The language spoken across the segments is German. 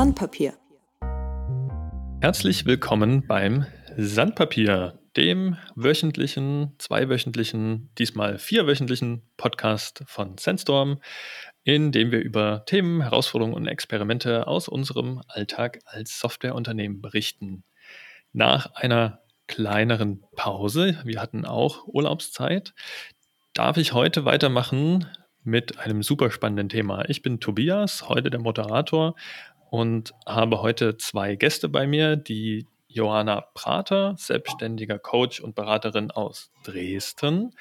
Sandpapier. Herzlich willkommen beim Sandpapier, dem wöchentlichen, zweiwöchentlichen, diesmal vierwöchentlichen Podcast von Sandstorm, in dem wir über Themen, Herausforderungen und Experimente aus unserem Alltag als Softwareunternehmen berichten. Nach einer kleineren Pause, wir hatten auch Urlaubszeit, darf ich heute weitermachen mit einem super spannenden Thema. Ich bin Tobias, heute der Moderator und habe heute zwei Gäste bei mir, die Johanna Prater, selbstständiger Coach und Beraterin aus Dresden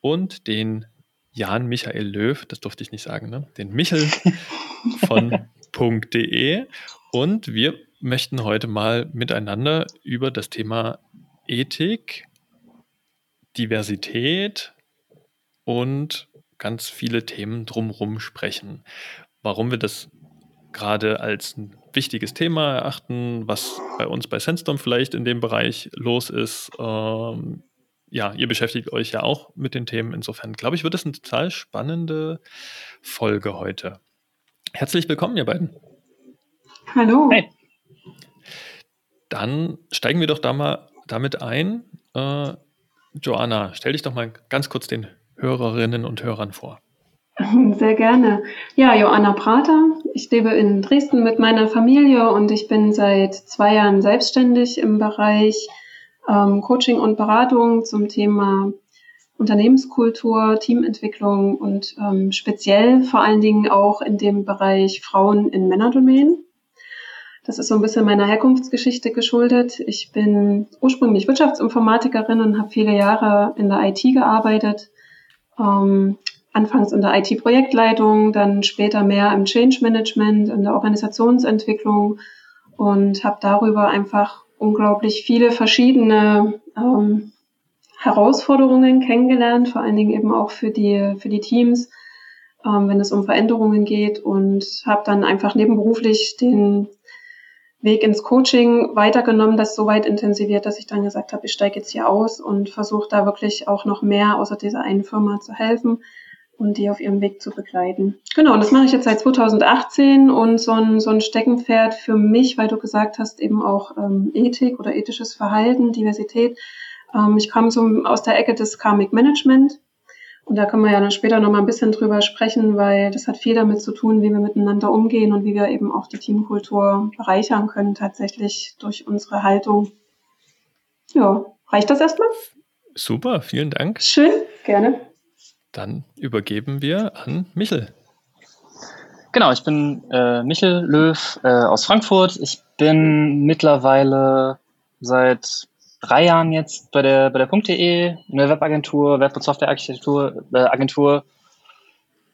und den Jan Michael Löw, das durfte ich nicht sagen, ne? den Michel von .de und wir möchten heute mal miteinander über das Thema Ethik, Diversität und ganz viele Themen drumherum sprechen. Warum wir das gerade als ein wichtiges Thema erachten, was bei uns bei Sandstorm vielleicht in dem Bereich los ist. Ähm, ja, ihr beschäftigt euch ja auch mit den Themen. Insofern glaube ich, wird es eine total spannende Folge heute. Herzlich willkommen, ihr beiden. Hallo. Hey. Dann steigen wir doch da mal damit ein. Äh, Joanna, stell dich doch mal ganz kurz den Hörerinnen und Hörern vor? Sehr gerne. Ja, Joanna Prater. Ich lebe in Dresden mit meiner Familie und ich bin seit zwei Jahren selbstständig im Bereich ähm, Coaching und Beratung zum Thema Unternehmenskultur, Teamentwicklung und ähm, speziell vor allen Dingen auch in dem Bereich Frauen in Männerdomänen. Das ist so ein bisschen meiner Herkunftsgeschichte geschuldet. Ich bin ursprünglich Wirtschaftsinformatikerin und habe viele Jahre in der IT gearbeitet. Ähm, anfangs in der IT-Projektleitung, dann später mehr im Change Management, in der Organisationsentwicklung und habe darüber einfach unglaublich viele verschiedene ähm, Herausforderungen kennengelernt, vor allen Dingen eben auch für die, für die Teams, ähm, wenn es um Veränderungen geht und habe dann einfach nebenberuflich den Weg ins Coaching weitergenommen, das so weit intensiviert, dass ich dann gesagt habe, ich steige jetzt hier aus und versuche da wirklich auch noch mehr außer dieser einen Firma zu helfen und die auf ihrem Weg zu begleiten. Genau, und das mache ich jetzt seit 2018 und so ein, so ein Steckenpferd für mich, weil du gesagt hast, eben auch ähm, Ethik oder ethisches Verhalten, Diversität. Ähm, ich kam so aus der Ecke des Karmic Management und da können wir ja dann später noch mal ein bisschen drüber sprechen, weil das hat viel damit zu tun, wie wir miteinander umgehen und wie wir eben auch die Teamkultur bereichern können, tatsächlich durch unsere Haltung. Ja, reicht das erstmal? Super, vielen Dank. Schön, gerne. Dann übergeben wir an Michel. Genau, ich bin äh, Michel Löw äh, aus Frankfurt. Ich bin mittlerweile seit drei Jahren jetzt bei der, bei der .de, eine Webagentur, Web- und Softwarearchitektur, äh, Agentur.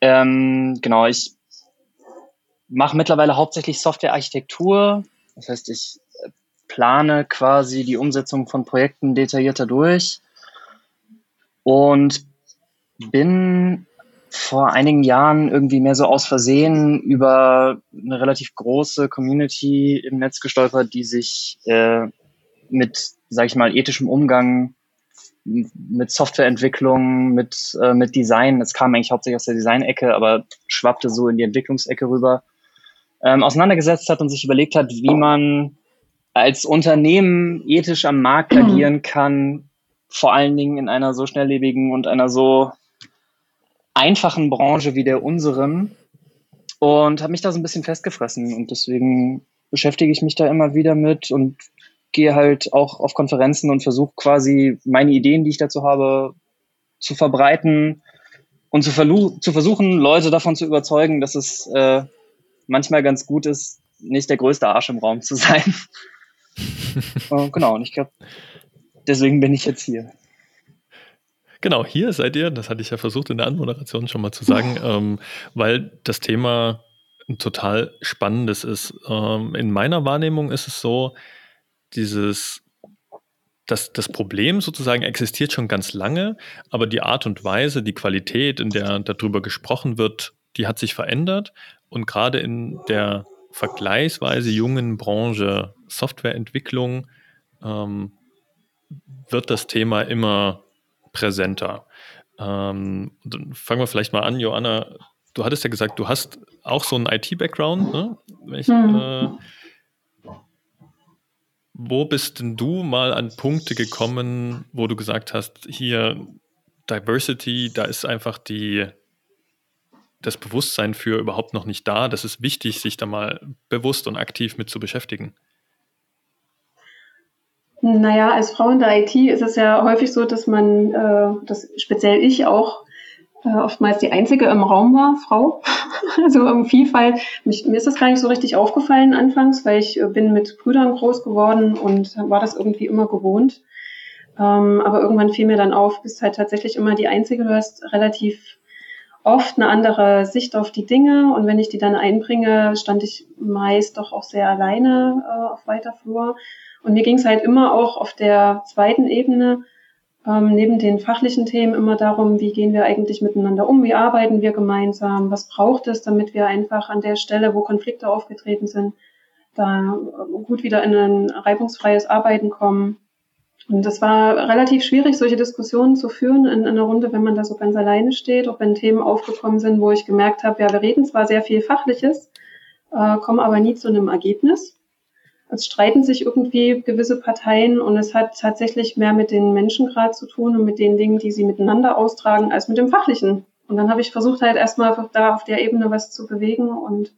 Ähm, genau, ich mache mittlerweile hauptsächlich Softwarearchitektur. Das heißt, ich äh, plane quasi die Umsetzung von Projekten detaillierter durch und bin vor einigen Jahren irgendwie mehr so aus Versehen über eine relativ große Community im Netz gestolpert, die sich äh, mit, sage ich mal, ethischem Umgang mit Softwareentwicklung, mit, äh, mit Design, es kam eigentlich hauptsächlich aus der Design-Ecke, aber schwappte so in die Entwicklungsecke rüber, ähm, auseinandergesetzt hat und sich überlegt hat, wie man als Unternehmen ethisch am Markt agieren kann, vor allen Dingen in einer so schnelllebigen und einer so einfachen Branche wie der unseren und habe mich da so ein bisschen festgefressen und deswegen beschäftige ich mich da immer wieder mit und gehe halt auch auf Konferenzen und versuche quasi meine Ideen, die ich dazu habe, zu verbreiten und zu, zu versuchen, Leute davon zu überzeugen, dass es äh, manchmal ganz gut ist, nicht der größte Arsch im Raum zu sein. äh, genau, und ich glaube, deswegen bin ich jetzt hier. Genau, hier seid ihr, das hatte ich ja versucht in der Anmoderation schon mal zu sagen, ähm, weil das Thema ein total spannendes ist. Ähm, in meiner Wahrnehmung ist es so, dieses, das, das Problem sozusagen existiert schon ganz lange, aber die Art und Weise, die Qualität, in der darüber gesprochen wird, die hat sich verändert. Und gerade in der vergleichsweise jungen Branche Softwareentwicklung ähm, wird das Thema immer präsenter. Ähm, dann fangen wir vielleicht mal an, Joanna. du hattest ja gesagt, du hast auch so einen IT-Background, ne? Ich, hm. äh, wo bist denn du mal an Punkte gekommen, wo du gesagt hast, hier Diversity, da ist einfach die, das Bewusstsein für überhaupt noch nicht da. Das ist wichtig, sich da mal bewusst und aktiv mit zu beschäftigen. Naja, als Frau in der IT ist es ja häufig so, dass man, äh, dass speziell ich auch äh, oftmals die einzige im Raum war, Frau. also um Vielfalt. Mich, mir ist das gar nicht so richtig aufgefallen anfangs, weil ich äh, bin mit Brüdern groß geworden und war das irgendwie immer gewohnt. Ähm, aber irgendwann fiel mir dann auf, bist halt tatsächlich immer die Einzige. Du hast relativ oft eine andere Sicht auf die Dinge und wenn ich die dann einbringe, stand ich meist doch auch sehr alleine äh, auf weiter Flur. Und mir ging es halt immer auch auf der zweiten Ebene ähm, neben den fachlichen Themen immer darum, wie gehen wir eigentlich miteinander um, wie arbeiten wir gemeinsam, was braucht es, damit wir einfach an der Stelle, wo Konflikte aufgetreten sind, da gut wieder in ein reibungsfreies Arbeiten kommen. Und das war relativ schwierig, solche Diskussionen zu führen in, in einer Runde, wenn man da so ganz alleine steht, auch wenn Themen aufgekommen sind, wo ich gemerkt habe, ja, wir reden zwar sehr viel Fachliches, äh, kommen aber nie zu einem Ergebnis. Es streiten sich irgendwie gewisse Parteien und es hat tatsächlich mehr mit den Menschen gerade zu tun und mit den Dingen, die sie miteinander austragen, als mit dem Fachlichen. Und dann habe ich versucht, halt erstmal da auf der Ebene was zu bewegen und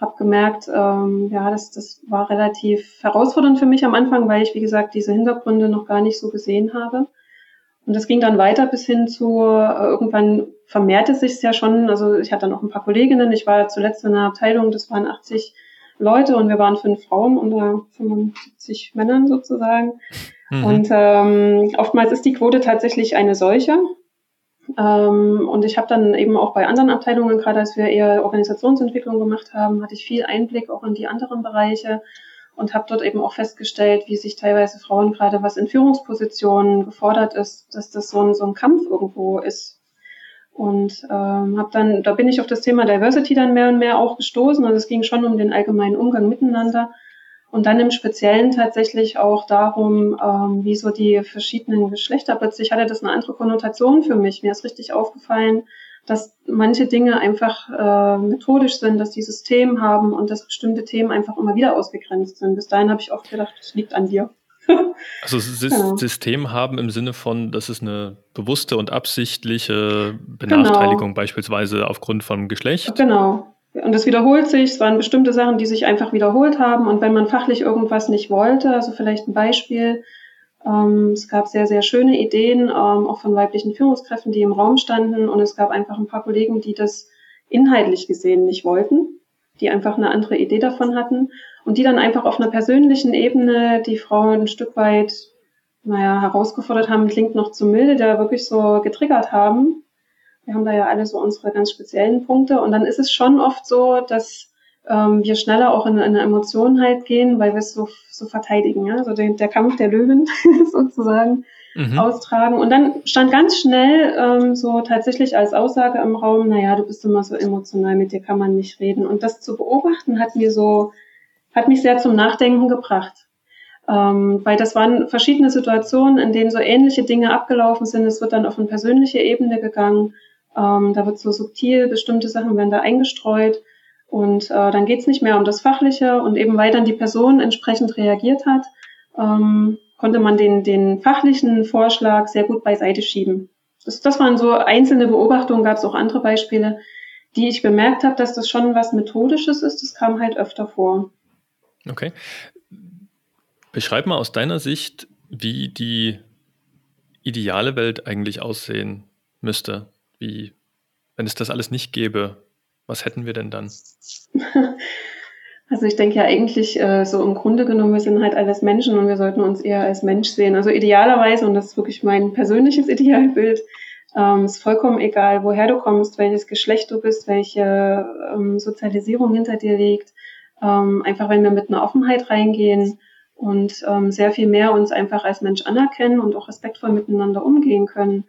habe gemerkt, ähm, ja, das, das war relativ herausfordernd für mich am Anfang, weil ich, wie gesagt, diese Hintergründe noch gar nicht so gesehen habe. Und das ging dann weiter bis hin zu, äh, irgendwann vermehrte sich es ja schon, also ich hatte noch ein paar Kolleginnen, ich war zuletzt in einer Abteilung, das waren 80 Leute und wir waren fünf Frauen unter 75 Männern sozusagen. Mhm. Und ähm, oftmals ist die Quote tatsächlich eine solche. Ähm, und ich habe dann eben auch bei anderen Abteilungen, gerade als wir eher Organisationsentwicklung gemacht haben, hatte ich viel Einblick auch in die anderen Bereiche und habe dort eben auch festgestellt, wie sich teilweise Frauen gerade was in Führungspositionen gefordert ist, dass das so ein, so ein Kampf irgendwo ist, und ähm, habe dann, da bin ich auf das Thema Diversity dann mehr und mehr auch gestoßen. Also es ging schon um den allgemeinen Umgang miteinander. Und dann im Speziellen tatsächlich auch darum, ähm, wie so die verschiedenen Geschlechter plötzlich hatte das eine andere Konnotation für mich. Mir ist richtig aufgefallen, dass manche Dinge einfach äh, methodisch sind, dass die System haben und dass bestimmte Themen einfach immer wieder ausgegrenzt sind. Bis dahin habe ich oft gedacht, das liegt an dir. Also genau. System haben im Sinne von, das ist eine bewusste und absichtliche Benachteiligung genau. beispielsweise aufgrund von Geschlecht. Genau. Und es wiederholt sich, es waren bestimmte Sachen, die sich einfach wiederholt haben. Und wenn man fachlich irgendwas nicht wollte, also vielleicht ein Beispiel, ähm, es gab sehr, sehr schöne Ideen, ähm, auch von weiblichen Führungskräften, die im Raum standen. Und es gab einfach ein paar Kollegen, die das inhaltlich gesehen nicht wollten, die einfach eine andere Idee davon hatten und die dann einfach auf einer persönlichen Ebene die Frau ein Stück weit, naja, herausgefordert haben, klingt noch zu milde, da wirklich so getriggert haben. Wir haben da ja alle so unsere ganz speziellen Punkte und dann ist es schon oft so, dass ähm, wir schneller auch in, in eine Emotion halt gehen, weil wir es so, so verteidigen, ja? also der, der Kampf der Löwen sozusagen mhm. austragen. Und dann stand ganz schnell ähm, so tatsächlich als Aussage im Raum, naja, du bist immer so emotional, mit dir kann man nicht reden. Und das zu beobachten hat mir so hat mich sehr zum Nachdenken gebracht. Ähm, weil das waren verschiedene Situationen, in denen so ähnliche Dinge abgelaufen sind. Es wird dann auf eine persönliche Ebene gegangen. Ähm, da wird so subtil, bestimmte Sachen werden da eingestreut. Und äh, dann geht es nicht mehr um das Fachliche. Und eben weil dann die Person entsprechend reagiert hat, ähm, konnte man den, den fachlichen Vorschlag sehr gut beiseite schieben. Das, das waren so einzelne Beobachtungen, gab es auch andere Beispiele, die ich bemerkt habe, dass das schon was Methodisches ist. Das kam halt öfter vor. Okay. Beschreib mal aus deiner Sicht, wie die ideale Welt eigentlich aussehen müsste. Wie, wenn es das alles nicht gäbe, was hätten wir denn dann? Also ich denke ja eigentlich äh, so im Grunde genommen, wir sind halt alles Menschen und wir sollten uns eher als Mensch sehen. Also idealerweise, und das ist wirklich mein persönliches Idealbild, ähm, ist vollkommen egal, woher du kommst, welches Geschlecht du bist, welche ähm, Sozialisierung hinter dir liegt, ähm, einfach wenn wir mit einer Offenheit reingehen und ähm, sehr viel mehr uns einfach als Mensch anerkennen und auch respektvoll miteinander umgehen können,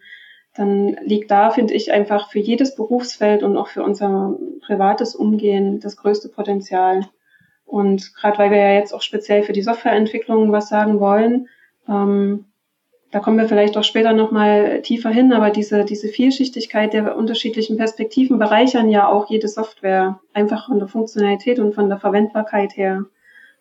dann liegt da, finde ich, einfach für jedes Berufsfeld und auch für unser privates Umgehen das größte Potenzial. Und gerade weil wir ja jetzt auch speziell für die Softwareentwicklung was sagen wollen, ähm, da kommen wir vielleicht auch später nochmal tiefer hin, aber diese, diese Vielschichtigkeit der unterschiedlichen Perspektiven bereichern ja auch jede Software, einfach von der Funktionalität und von der Verwendbarkeit her.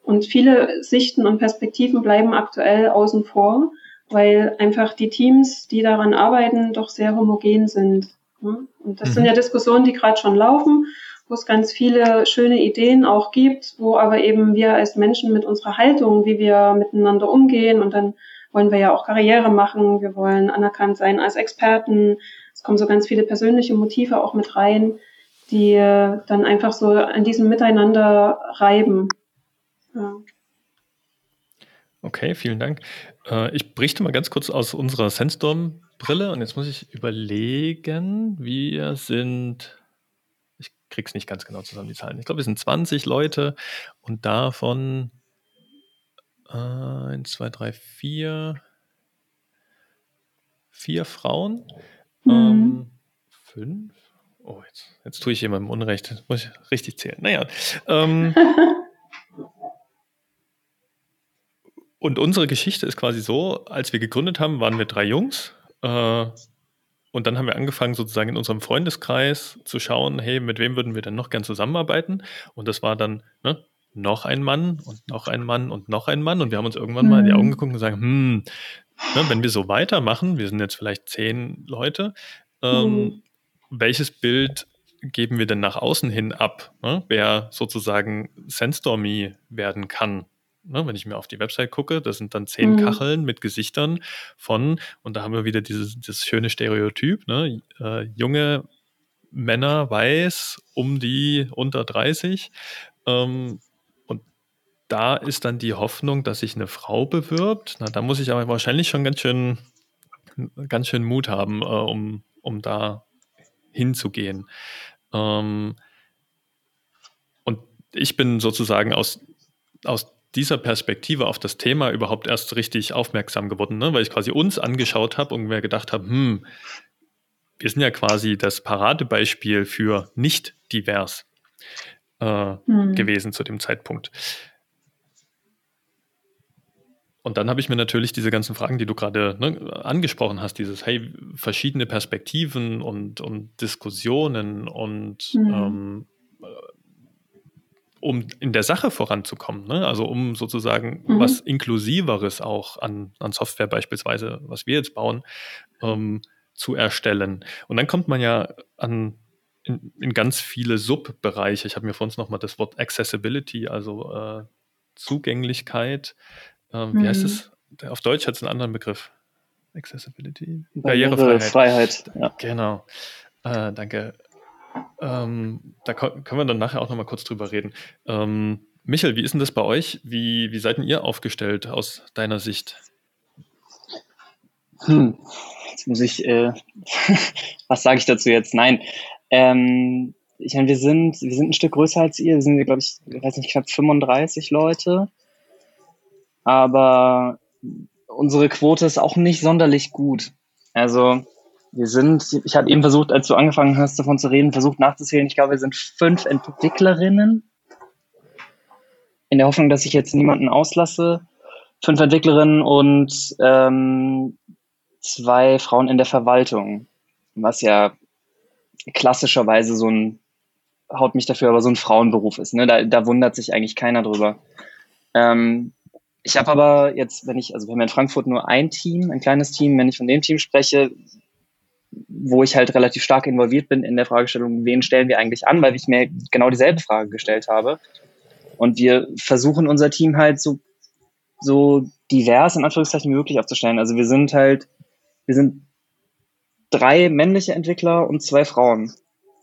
Und viele Sichten und Perspektiven bleiben aktuell außen vor, weil einfach die Teams, die daran arbeiten, doch sehr homogen sind. Und das mhm. sind ja Diskussionen, die gerade schon laufen, wo es ganz viele schöne Ideen auch gibt, wo aber eben wir als Menschen mit unserer Haltung, wie wir miteinander umgehen und dann wollen wir ja auch Karriere machen, wir wollen anerkannt sein als Experten. Es kommen so ganz viele persönliche Motive auch mit rein, die dann einfach so an diesem Miteinander reiben. Ja. Okay, vielen Dank. Äh, ich berichte mal ganz kurz aus unserer Sandstorm-Brille und jetzt muss ich überlegen, wir sind, ich krieg's nicht ganz genau zusammen, die Zahlen. Ich glaube, wir sind 20 Leute und davon Eins, zwei, drei, vier. Vier Frauen. Mhm. Ähm, fünf. Oh, jetzt, jetzt tue ich jemandem Unrecht. Das muss ich richtig zählen. Naja. Ähm, und unsere Geschichte ist quasi so, als wir gegründet haben, waren wir drei Jungs. Äh, und dann haben wir angefangen, sozusagen in unserem Freundeskreis zu schauen, hey, mit wem würden wir denn noch gern zusammenarbeiten? Und das war dann ne, noch ein Mann und noch ein Mann und noch ein Mann. Und wir haben uns irgendwann mhm. mal in die Augen mhm. geguckt und gesagt, hm, ne, wenn wir so weitermachen, wir sind jetzt vielleicht zehn Leute, ähm, mhm. welches Bild geben wir denn nach außen hin ab, ne, wer sozusagen Sandstormy werden kann? Ne, wenn ich mir auf die Website gucke, das sind dann zehn mhm. Kacheln mit Gesichtern von, und da haben wir wieder dieses, dieses schöne Stereotyp, ne, äh, junge Männer weiß, um die unter 30, ähm, da ist dann die Hoffnung, dass sich eine Frau bewirbt. Na, da muss ich aber wahrscheinlich schon ganz schön, ganz schön Mut haben, äh, um, um da hinzugehen. Ähm, und ich bin sozusagen aus, aus dieser Perspektive auf das Thema überhaupt erst richtig aufmerksam geworden, ne? weil ich quasi uns angeschaut habe und mir gedacht habe, hm, wir sind ja quasi das Paradebeispiel für nicht divers äh, hm. gewesen zu dem Zeitpunkt. Und dann habe ich mir natürlich diese ganzen Fragen, die du gerade ne, angesprochen hast, dieses, hey, verschiedene Perspektiven und, und Diskussionen und mhm. ähm, äh, um in der Sache voranzukommen, ne? also um sozusagen mhm. was Inklusiveres auch an, an Software beispielsweise, was wir jetzt bauen, ähm, zu erstellen. Und dann kommt man ja an in, in ganz viele Subbereiche. Ich habe mir vor uns nochmal das Wort Accessibility, also äh, Zugänglichkeit ähm, wie mhm. heißt es? Auf Deutsch hat es einen anderen Begriff. Accessibility. Barrierefreiheit. Freiheit, ja. Genau. Äh, danke. Ähm, da können wir dann nachher auch nochmal kurz drüber reden. Ähm, Michael, wie ist denn das bei euch? Wie, wie seid denn ihr aufgestellt aus deiner Sicht? Hm. Jetzt muss ich, äh, was sage ich dazu jetzt? Nein. Ähm, ich meine, wir sind, wir sind ein Stück größer als ihr. Wir sind, glaube ich, ich weiß nicht, knapp 35 Leute aber unsere Quote ist auch nicht sonderlich gut. Also wir sind, ich habe eben versucht, als du angefangen hast, davon zu reden, versucht nachzuzählen. Ich glaube, wir sind fünf Entwicklerinnen. In der Hoffnung, dass ich jetzt niemanden auslasse. Fünf Entwicklerinnen und ähm, zwei Frauen in der Verwaltung. Was ja klassischerweise so ein, haut mich dafür, aber so ein Frauenberuf ist. Ne? Da, da wundert sich eigentlich keiner drüber. Ähm, ich habe aber jetzt, wenn ich, also wir haben in Frankfurt nur ein Team, ein kleines Team, wenn ich von dem Team spreche, wo ich halt relativ stark involviert bin in der Fragestellung, wen stellen wir eigentlich an, weil ich mir genau dieselbe Frage gestellt habe. Und wir versuchen unser Team halt so, so divers in Anführungszeichen wie möglich aufzustellen. Also wir sind halt, wir sind drei männliche Entwickler und zwei Frauen.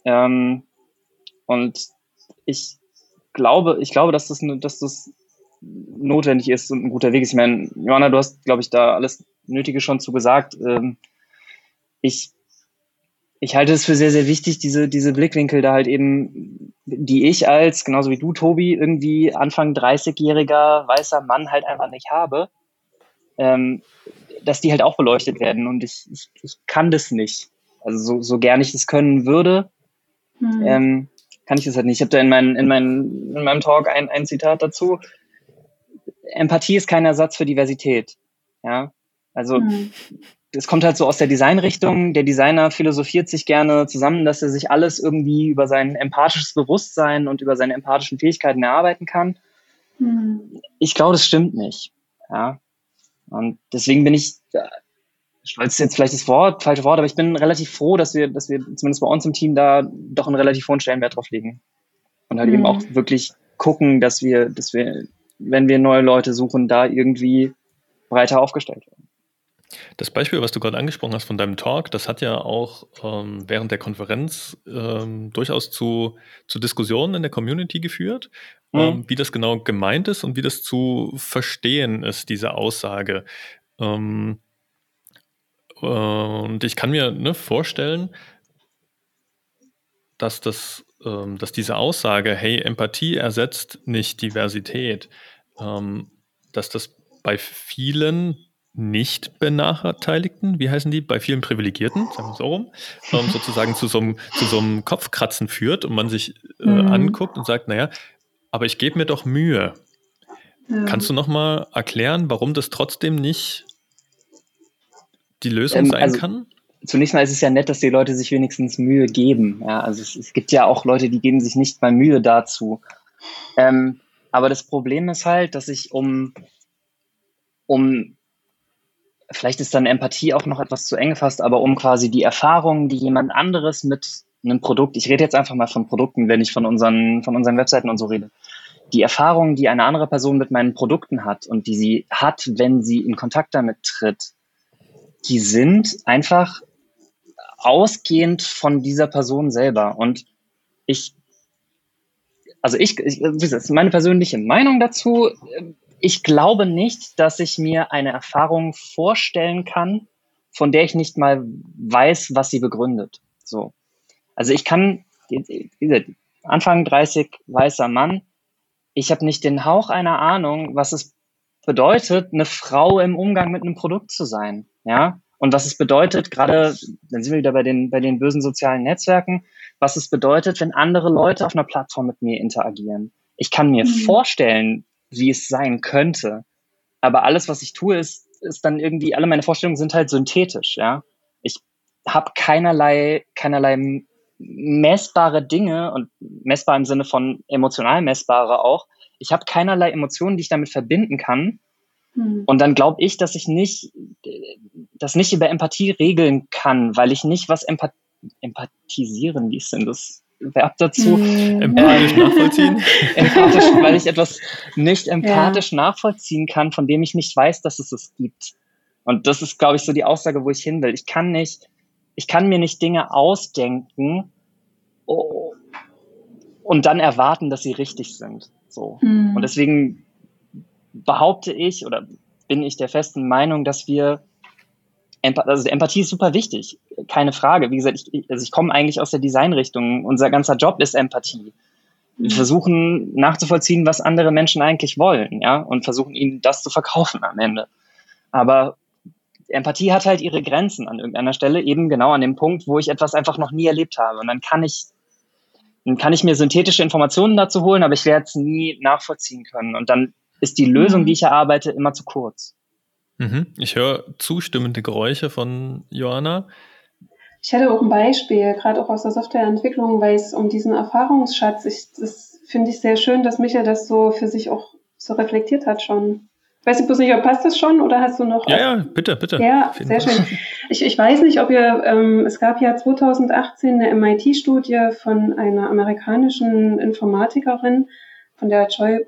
Ähm, und ich glaube, ich glaube, dass das, dass das notwendig ist und ein guter Weg ist. Ich meine, Johanna, du hast, glaube ich, da alles Nötige schon zu gesagt. Ähm, ich, ich halte es für sehr, sehr wichtig, diese, diese Blickwinkel da halt eben, die ich als, genauso wie du, Tobi, irgendwie Anfang 30-jähriger weißer Mann halt einfach nicht habe, ähm, dass die halt auch beleuchtet werden. Und ich, ich, ich kann das nicht. Also so, so gern ich das können würde, mhm. ähm, kann ich das halt nicht. Ich habe da in, mein, in, mein, in meinem Talk ein, ein Zitat dazu. Empathie ist kein Ersatz für Diversität. Ja. Also mhm. es kommt halt so aus der Designrichtung. Der Designer philosophiert sich gerne zusammen, dass er sich alles irgendwie über sein empathisches Bewusstsein und über seine empathischen Fähigkeiten erarbeiten kann. Mhm. Ich glaube, das stimmt nicht. Ja. Und deswegen bin ich, stolz ist jetzt vielleicht das Wort, falsche Wort, aber ich bin relativ froh, dass wir, dass wir zumindest bei uns im Team da doch einen relativ hohen Stellenwert drauf legen. Und halt mhm. eben auch wirklich gucken, dass wir, dass wir, wenn wir neue Leute suchen, da irgendwie breiter aufgestellt werden. Das Beispiel, was du gerade angesprochen hast von deinem Talk, das hat ja auch ähm, während der Konferenz ähm, durchaus zu, zu Diskussionen in der Community geführt, mhm. ähm, wie das genau gemeint ist und wie das zu verstehen ist, diese Aussage. Ähm, und ich kann mir ne, vorstellen, dass, das, ähm, dass diese Aussage, hey, Empathie ersetzt nicht Diversität, ähm, dass das bei vielen nicht benachteiligten, wie heißen die, bei vielen Privilegierten, sagen wir es so rum, ähm, sozusagen zu so, einem, zu so einem Kopfkratzen führt und man sich äh, mhm. anguckt und sagt, naja, aber ich gebe mir doch Mühe. Ja. Kannst du nochmal erklären, warum das trotzdem nicht die Lösung ähm, sein also, kann? Zunächst mal ist es ja nett, dass die Leute sich wenigstens Mühe geben. Ja, also es, es gibt ja auch Leute, die geben sich nicht mal Mühe dazu. Ähm, aber das Problem ist halt, dass ich um, um vielleicht ist dann Empathie auch noch etwas zu eng gefasst, aber um quasi die Erfahrungen, die jemand anderes mit einem Produkt, ich rede jetzt einfach mal von Produkten, wenn ich von unseren, von unseren Webseiten und so rede, die Erfahrungen, die eine andere Person mit meinen Produkten hat und die sie hat, wenn sie in Kontakt damit tritt, die sind einfach ausgehend von dieser Person selber. Und ich, also ich, ich das ist meine persönliche Meinung dazu ich glaube nicht, dass ich mir eine Erfahrung vorstellen kann, von der ich nicht mal weiß, was sie begründet. So. Also ich kann, Anfang 30 weißer Mann, ich habe nicht den Hauch einer Ahnung, was es bedeutet, eine Frau im Umgang mit einem Produkt zu sein. Ja. Und was es bedeutet, gerade, dann sind wir wieder bei den, bei den bösen sozialen Netzwerken, was es bedeutet, wenn andere Leute auf einer Plattform mit mir interagieren. Ich kann mir mhm. vorstellen, wie es sein könnte. Aber alles, was ich tue, ist, ist dann irgendwie, alle meine Vorstellungen sind halt synthetisch, ja. Ich habe keinerlei, keinerlei messbare Dinge und messbar im Sinne von emotional messbare auch. Ich habe keinerlei Emotionen, die ich damit verbinden kann. Hm. Und dann glaube ich, dass ich nicht, das nicht über Empathie regeln kann, weil ich nicht was empath empathisieren, wie ist denn das Verb dazu. Mm. Empathisch äh, nachvollziehen. empathisch, weil ich etwas nicht empathisch ja. nachvollziehen kann, von dem ich nicht weiß, dass es es gibt. Und das ist, glaube ich, so die Aussage, wo ich hin will. Ich kann nicht, ich kann mir nicht Dinge ausdenken oh, und dann erwarten, dass sie richtig sind. So. Mm. Und deswegen behaupte ich oder bin ich der festen Meinung, dass wir also Empathie ist super wichtig, keine Frage. Wie gesagt, ich, also ich komme eigentlich aus der Designrichtung. Unser ganzer Job ist Empathie. Wir mhm. versuchen nachzuvollziehen, was andere Menschen eigentlich wollen, ja, und versuchen ihnen das zu verkaufen am Ende. Aber Empathie hat halt ihre Grenzen an irgendeiner Stelle, eben genau an dem Punkt, wo ich etwas einfach noch nie erlebt habe. Und dann kann ich, dann kann ich mir synthetische Informationen dazu holen, aber ich werde es nie nachvollziehen können. Und dann ist die Lösung, mhm. die ich erarbeite, immer zu kurz. Mhm. Ich höre zustimmende Geräusche von Johanna. Ich hätte auch ein Beispiel, gerade auch aus der Softwareentwicklung, weil es um diesen Erfahrungsschatz, ich, das finde ich sehr schön, dass Michael das so für sich auch so reflektiert hat schon. Ich weiß nicht, nicht, passt das schon oder hast du noch? Ja, ja, bitte, bitte. Ja, sehr schön. Ich, ich weiß nicht, ob ihr, ähm, es gab ja 2018 eine MIT-Studie von einer amerikanischen Informatikerin, von der Joy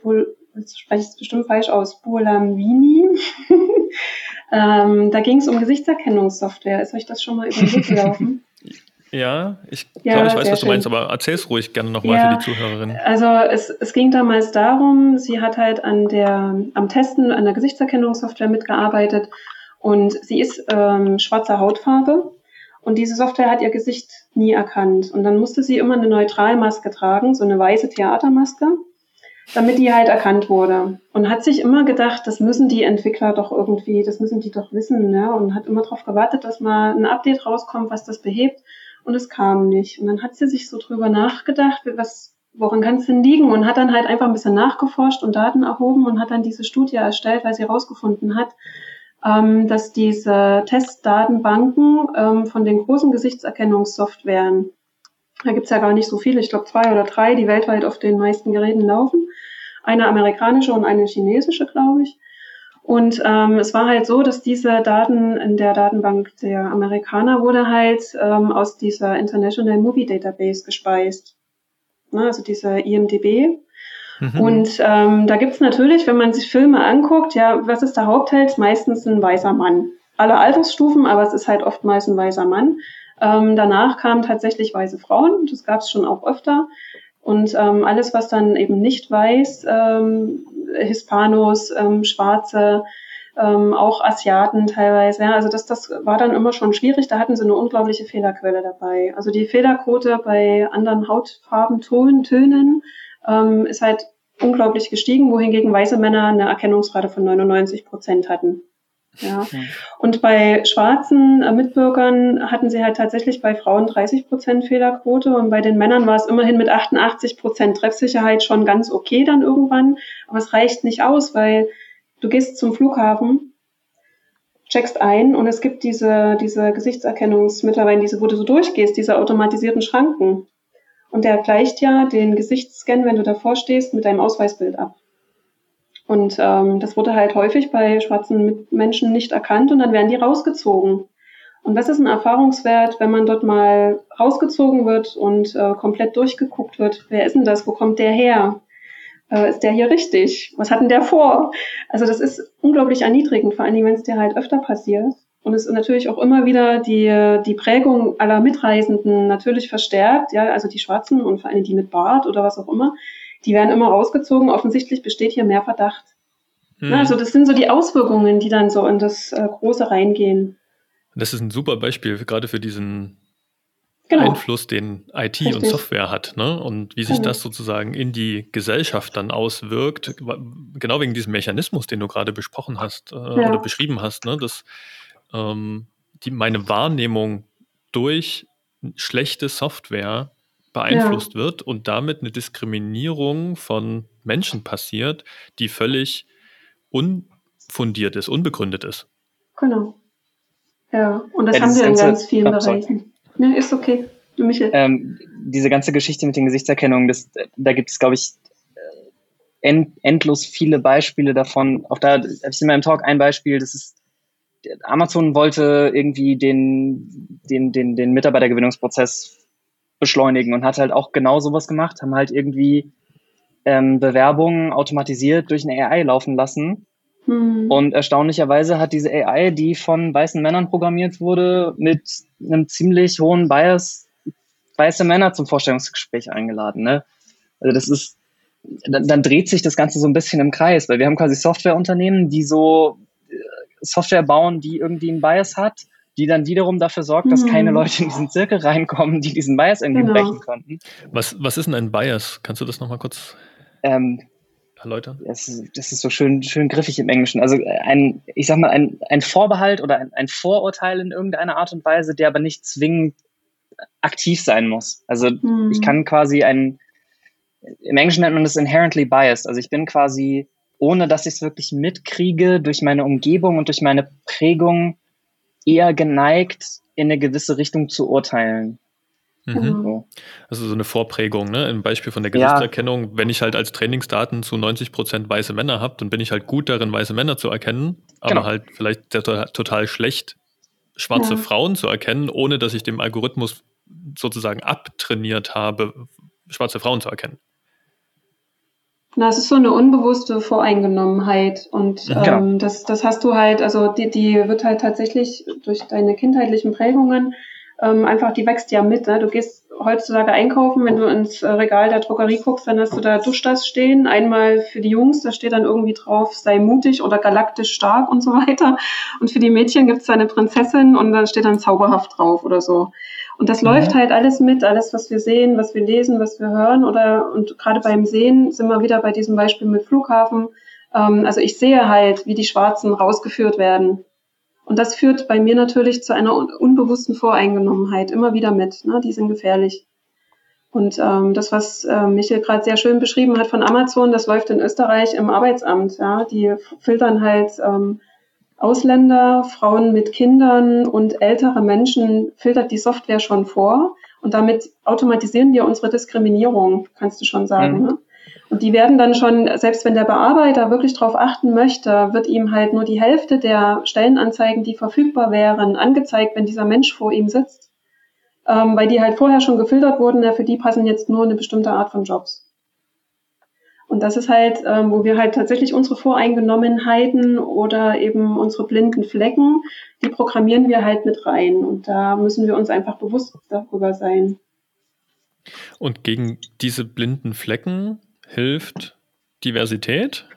jetzt spreche ich es bestimmt falsch aus, Buolamwini. ähm, da ging es um Gesichtserkennungssoftware. Ist euch das schon mal über den Weg gelaufen? Ja, ich ja, glaube, ich weiß, was schön. du meinst, aber erzähl es ruhig gerne nochmal ja, für die Zuhörerin. Also es, es ging damals darum, sie hat halt an der, am Testen an der Gesichtserkennungssoftware mitgearbeitet und sie ist ähm, schwarzer Hautfarbe und diese Software hat ihr Gesicht nie erkannt. Und dann musste sie immer eine Neutralmaske tragen, so eine weiße Theatermaske damit die halt erkannt wurde. Und hat sich immer gedacht, das müssen die Entwickler doch irgendwie, das müssen die doch wissen, ne? Und hat immer darauf gewartet, dass mal ein Update rauskommt, was das behebt. Und es kam nicht. Und dann hat sie sich so drüber nachgedacht, was, woran kann es denn liegen? Und hat dann halt einfach ein bisschen nachgeforscht und Daten erhoben und hat dann diese Studie erstellt, weil sie herausgefunden hat, ähm, dass diese Testdatenbanken ähm, von den großen Gesichtserkennungssoftwaren, da gibt's ja gar nicht so viele, ich glaube zwei oder drei, die weltweit auf den meisten Geräten laufen, eine amerikanische und eine chinesische, glaube ich. Und ähm, es war halt so, dass diese Daten in der Datenbank der Amerikaner wurde halt ähm, aus dieser International Movie Database gespeist. Ne, also dieser IMDB. Mhm. Und ähm, da gibt's natürlich, wenn man sich Filme anguckt, ja, was ist der Hauptheld? Meistens ein weißer Mann. Alle Altersstufen, aber es ist halt oftmals ein weißer Mann. Ähm, danach kamen tatsächlich weiße Frauen, das gab's schon auch öfter. Und ähm, alles, was dann eben nicht weiß, ähm, Hispanos, ähm, Schwarze, ähm, auch Asiaten teilweise. Ja, also das, das war dann immer schon schwierig. Da hatten sie eine unglaubliche Fehlerquelle dabei. Also die Fehlerquote bei anderen Hautfarben, Ton, Tönen ähm, ist halt unglaublich gestiegen, wohingegen weiße Männer eine Erkennungsrate von 99 Prozent hatten. Ja. Und bei schwarzen äh, Mitbürgern hatten sie halt tatsächlich bei Frauen 30 Prozent Fehlerquote und bei den Männern war es immerhin mit 88 Prozent Treffsicherheit schon ganz okay dann irgendwann. Aber es reicht nicht aus, weil du gehst zum Flughafen, checkst ein und es gibt diese, diese Gesichtserkennungs mittlerweile, diese, wo du so durchgehst, diese automatisierten Schranken. Und der gleicht ja den Gesichtsscan, wenn du davor stehst, mit deinem Ausweisbild ab. Und ähm, das wurde halt häufig bei schwarzen Menschen nicht erkannt und dann werden die rausgezogen. Und was ist ein Erfahrungswert, wenn man dort mal rausgezogen wird und äh, komplett durchgeguckt wird? Wer ist denn das? Wo kommt der her? Äh, ist der hier richtig? Was hat denn der vor? Also das ist unglaublich erniedrigend, vor allen Dingen, wenn es dir halt öfter passiert. Und es ist natürlich auch immer wieder die, die Prägung aller Mitreisenden natürlich verstärkt, ja, also die Schwarzen und vor allem die mit Bart oder was auch immer, die werden immer rausgezogen. Offensichtlich besteht hier mehr Verdacht. Hm. also das sind so die Auswirkungen, die dann so in das äh, Große reingehen. Das ist ein super Beispiel gerade für diesen genau. Einfluss, den IT Richtig. und Software hat, ne? Und wie sich genau. das sozusagen in die Gesellschaft dann auswirkt, genau wegen diesem Mechanismus, den du gerade besprochen hast äh, ja. oder beschrieben hast, ne? Dass ähm, die, meine Wahrnehmung durch schlechte Software beeinflusst ja. wird und damit eine Diskriminierung von Menschen passiert, die völlig unfundiert ist, unbegründet ist. Genau. Ja, und das ja, haben wir in ganz vielen Bereichen. Ja, ist okay. Michael. Ähm, diese ganze Geschichte mit den Gesichtserkennungen, das, da gibt es, glaube ich, end, endlos viele Beispiele davon. Auch da habe ich in meinem Talk ein Beispiel, das ist Amazon wollte irgendwie den, den, den, den Mitarbeitergewinnungsprozess beschleunigen und hat halt auch genau sowas gemacht, haben halt irgendwie ähm, Bewerbungen automatisiert durch eine AI laufen lassen. Mhm. Und erstaunlicherweise hat diese AI, die von weißen Männern programmiert wurde, mit einem ziemlich hohen Bias weiße Männer zum Vorstellungsgespräch eingeladen. Ne? Also das ist, dann, dann dreht sich das Ganze so ein bisschen im Kreis, weil wir haben quasi Softwareunternehmen, die so äh, Software bauen, die irgendwie einen Bias hat die dann wiederum dafür sorgt, dass mhm. keine Leute in diesen Zirkel reinkommen, die diesen Bias irgendwie genau. brechen könnten. Was, was ist denn ein Bias? Kannst du das nochmal kurz ähm, erläutern? Das ist, das ist so schön, schön griffig im Englischen. Also ein, ich sag mal, ein, ein Vorbehalt oder ein, ein Vorurteil in irgendeiner Art und Weise, der aber nicht zwingend aktiv sein muss. Also mhm. ich kann quasi ein, im Englischen nennt man das inherently biased. Also ich bin quasi, ohne dass ich es wirklich mitkriege, durch meine Umgebung und durch meine Prägung eher geneigt, in eine gewisse Richtung zu urteilen. Mhm. So. Also so eine Vorprägung, ne? Im Beispiel von der Gesichtserkennung, ja. wenn ich halt als Trainingsdaten zu 90 Prozent weiße Männer habe, dann bin ich halt gut darin, weiße Männer zu erkennen, aber genau. halt vielleicht total schlecht, schwarze ja. Frauen zu erkennen, ohne dass ich dem Algorithmus sozusagen abtrainiert habe, schwarze Frauen zu erkennen. Na, es ist so eine unbewusste Voreingenommenheit und genau. ähm, das, das hast du halt, also die, die wird halt tatsächlich durch deine kindheitlichen Prägungen ähm, einfach, die wächst ja mit. Ne? Du gehst heutzutage einkaufen, wenn du ins äh, Regal der Drogerie guckst, dann hast du da Duschdas stehen. Einmal für die Jungs, da steht dann irgendwie drauf, sei mutig oder galaktisch stark und so weiter. Und für die Mädchen gibt's da eine Prinzessin und dann steht dann zauberhaft drauf oder so. Und das mhm. läuft halt alles mit, alles, was wir sehen, was wir lesen, was wir hören. Oder und gerade beim Sehen sind wir wieder bei diesem Beispiel mit Flughafen. Ähm, also ich sehe halt, wie die Schwarzen rausgeführt werden. Und das führt bei mir natürlich zu einer unbewussten Voreingenommenheit immer wieder mit. Ne? Die sind gefährlich. Und ähm, das, was äh, Michael gerade sehr schön beschrieben hat von Amazon, das läuft in Österreich im Arbeitsamt. Ja? Die filtern halt ähm, Ausländer, Frauen mit Kindern und ältere Menschen filtert die Software schon vor. Und damit automatisieren wir unsere Diskriminierung, kannst du schon sagen. Mhm. Ne? Und die werden dann schon, selbst wenn der Bearbeiter wirklich darauf achten möchte, wird ihm halt nur die Hälfte der Stellenanzeigen, die verfügbar wären, angezeigt, wenn dieser Mensch vor ihm sitzt. Ähm, weil die halt vorher schon gefiltert wurden, ja, für die passen jetzt nur eine bestimmte Art von Jobs. Und das ist halt, ähm, wo wir halt tatsächlich unsere Voreingenommenheiten oder eben unsere blinden Flecken, die programmieren wir halt mit rein. Und da müssen wir uns einfach bewusst darüber sein. Und gegen diese blinden Flecken hilft Diversität?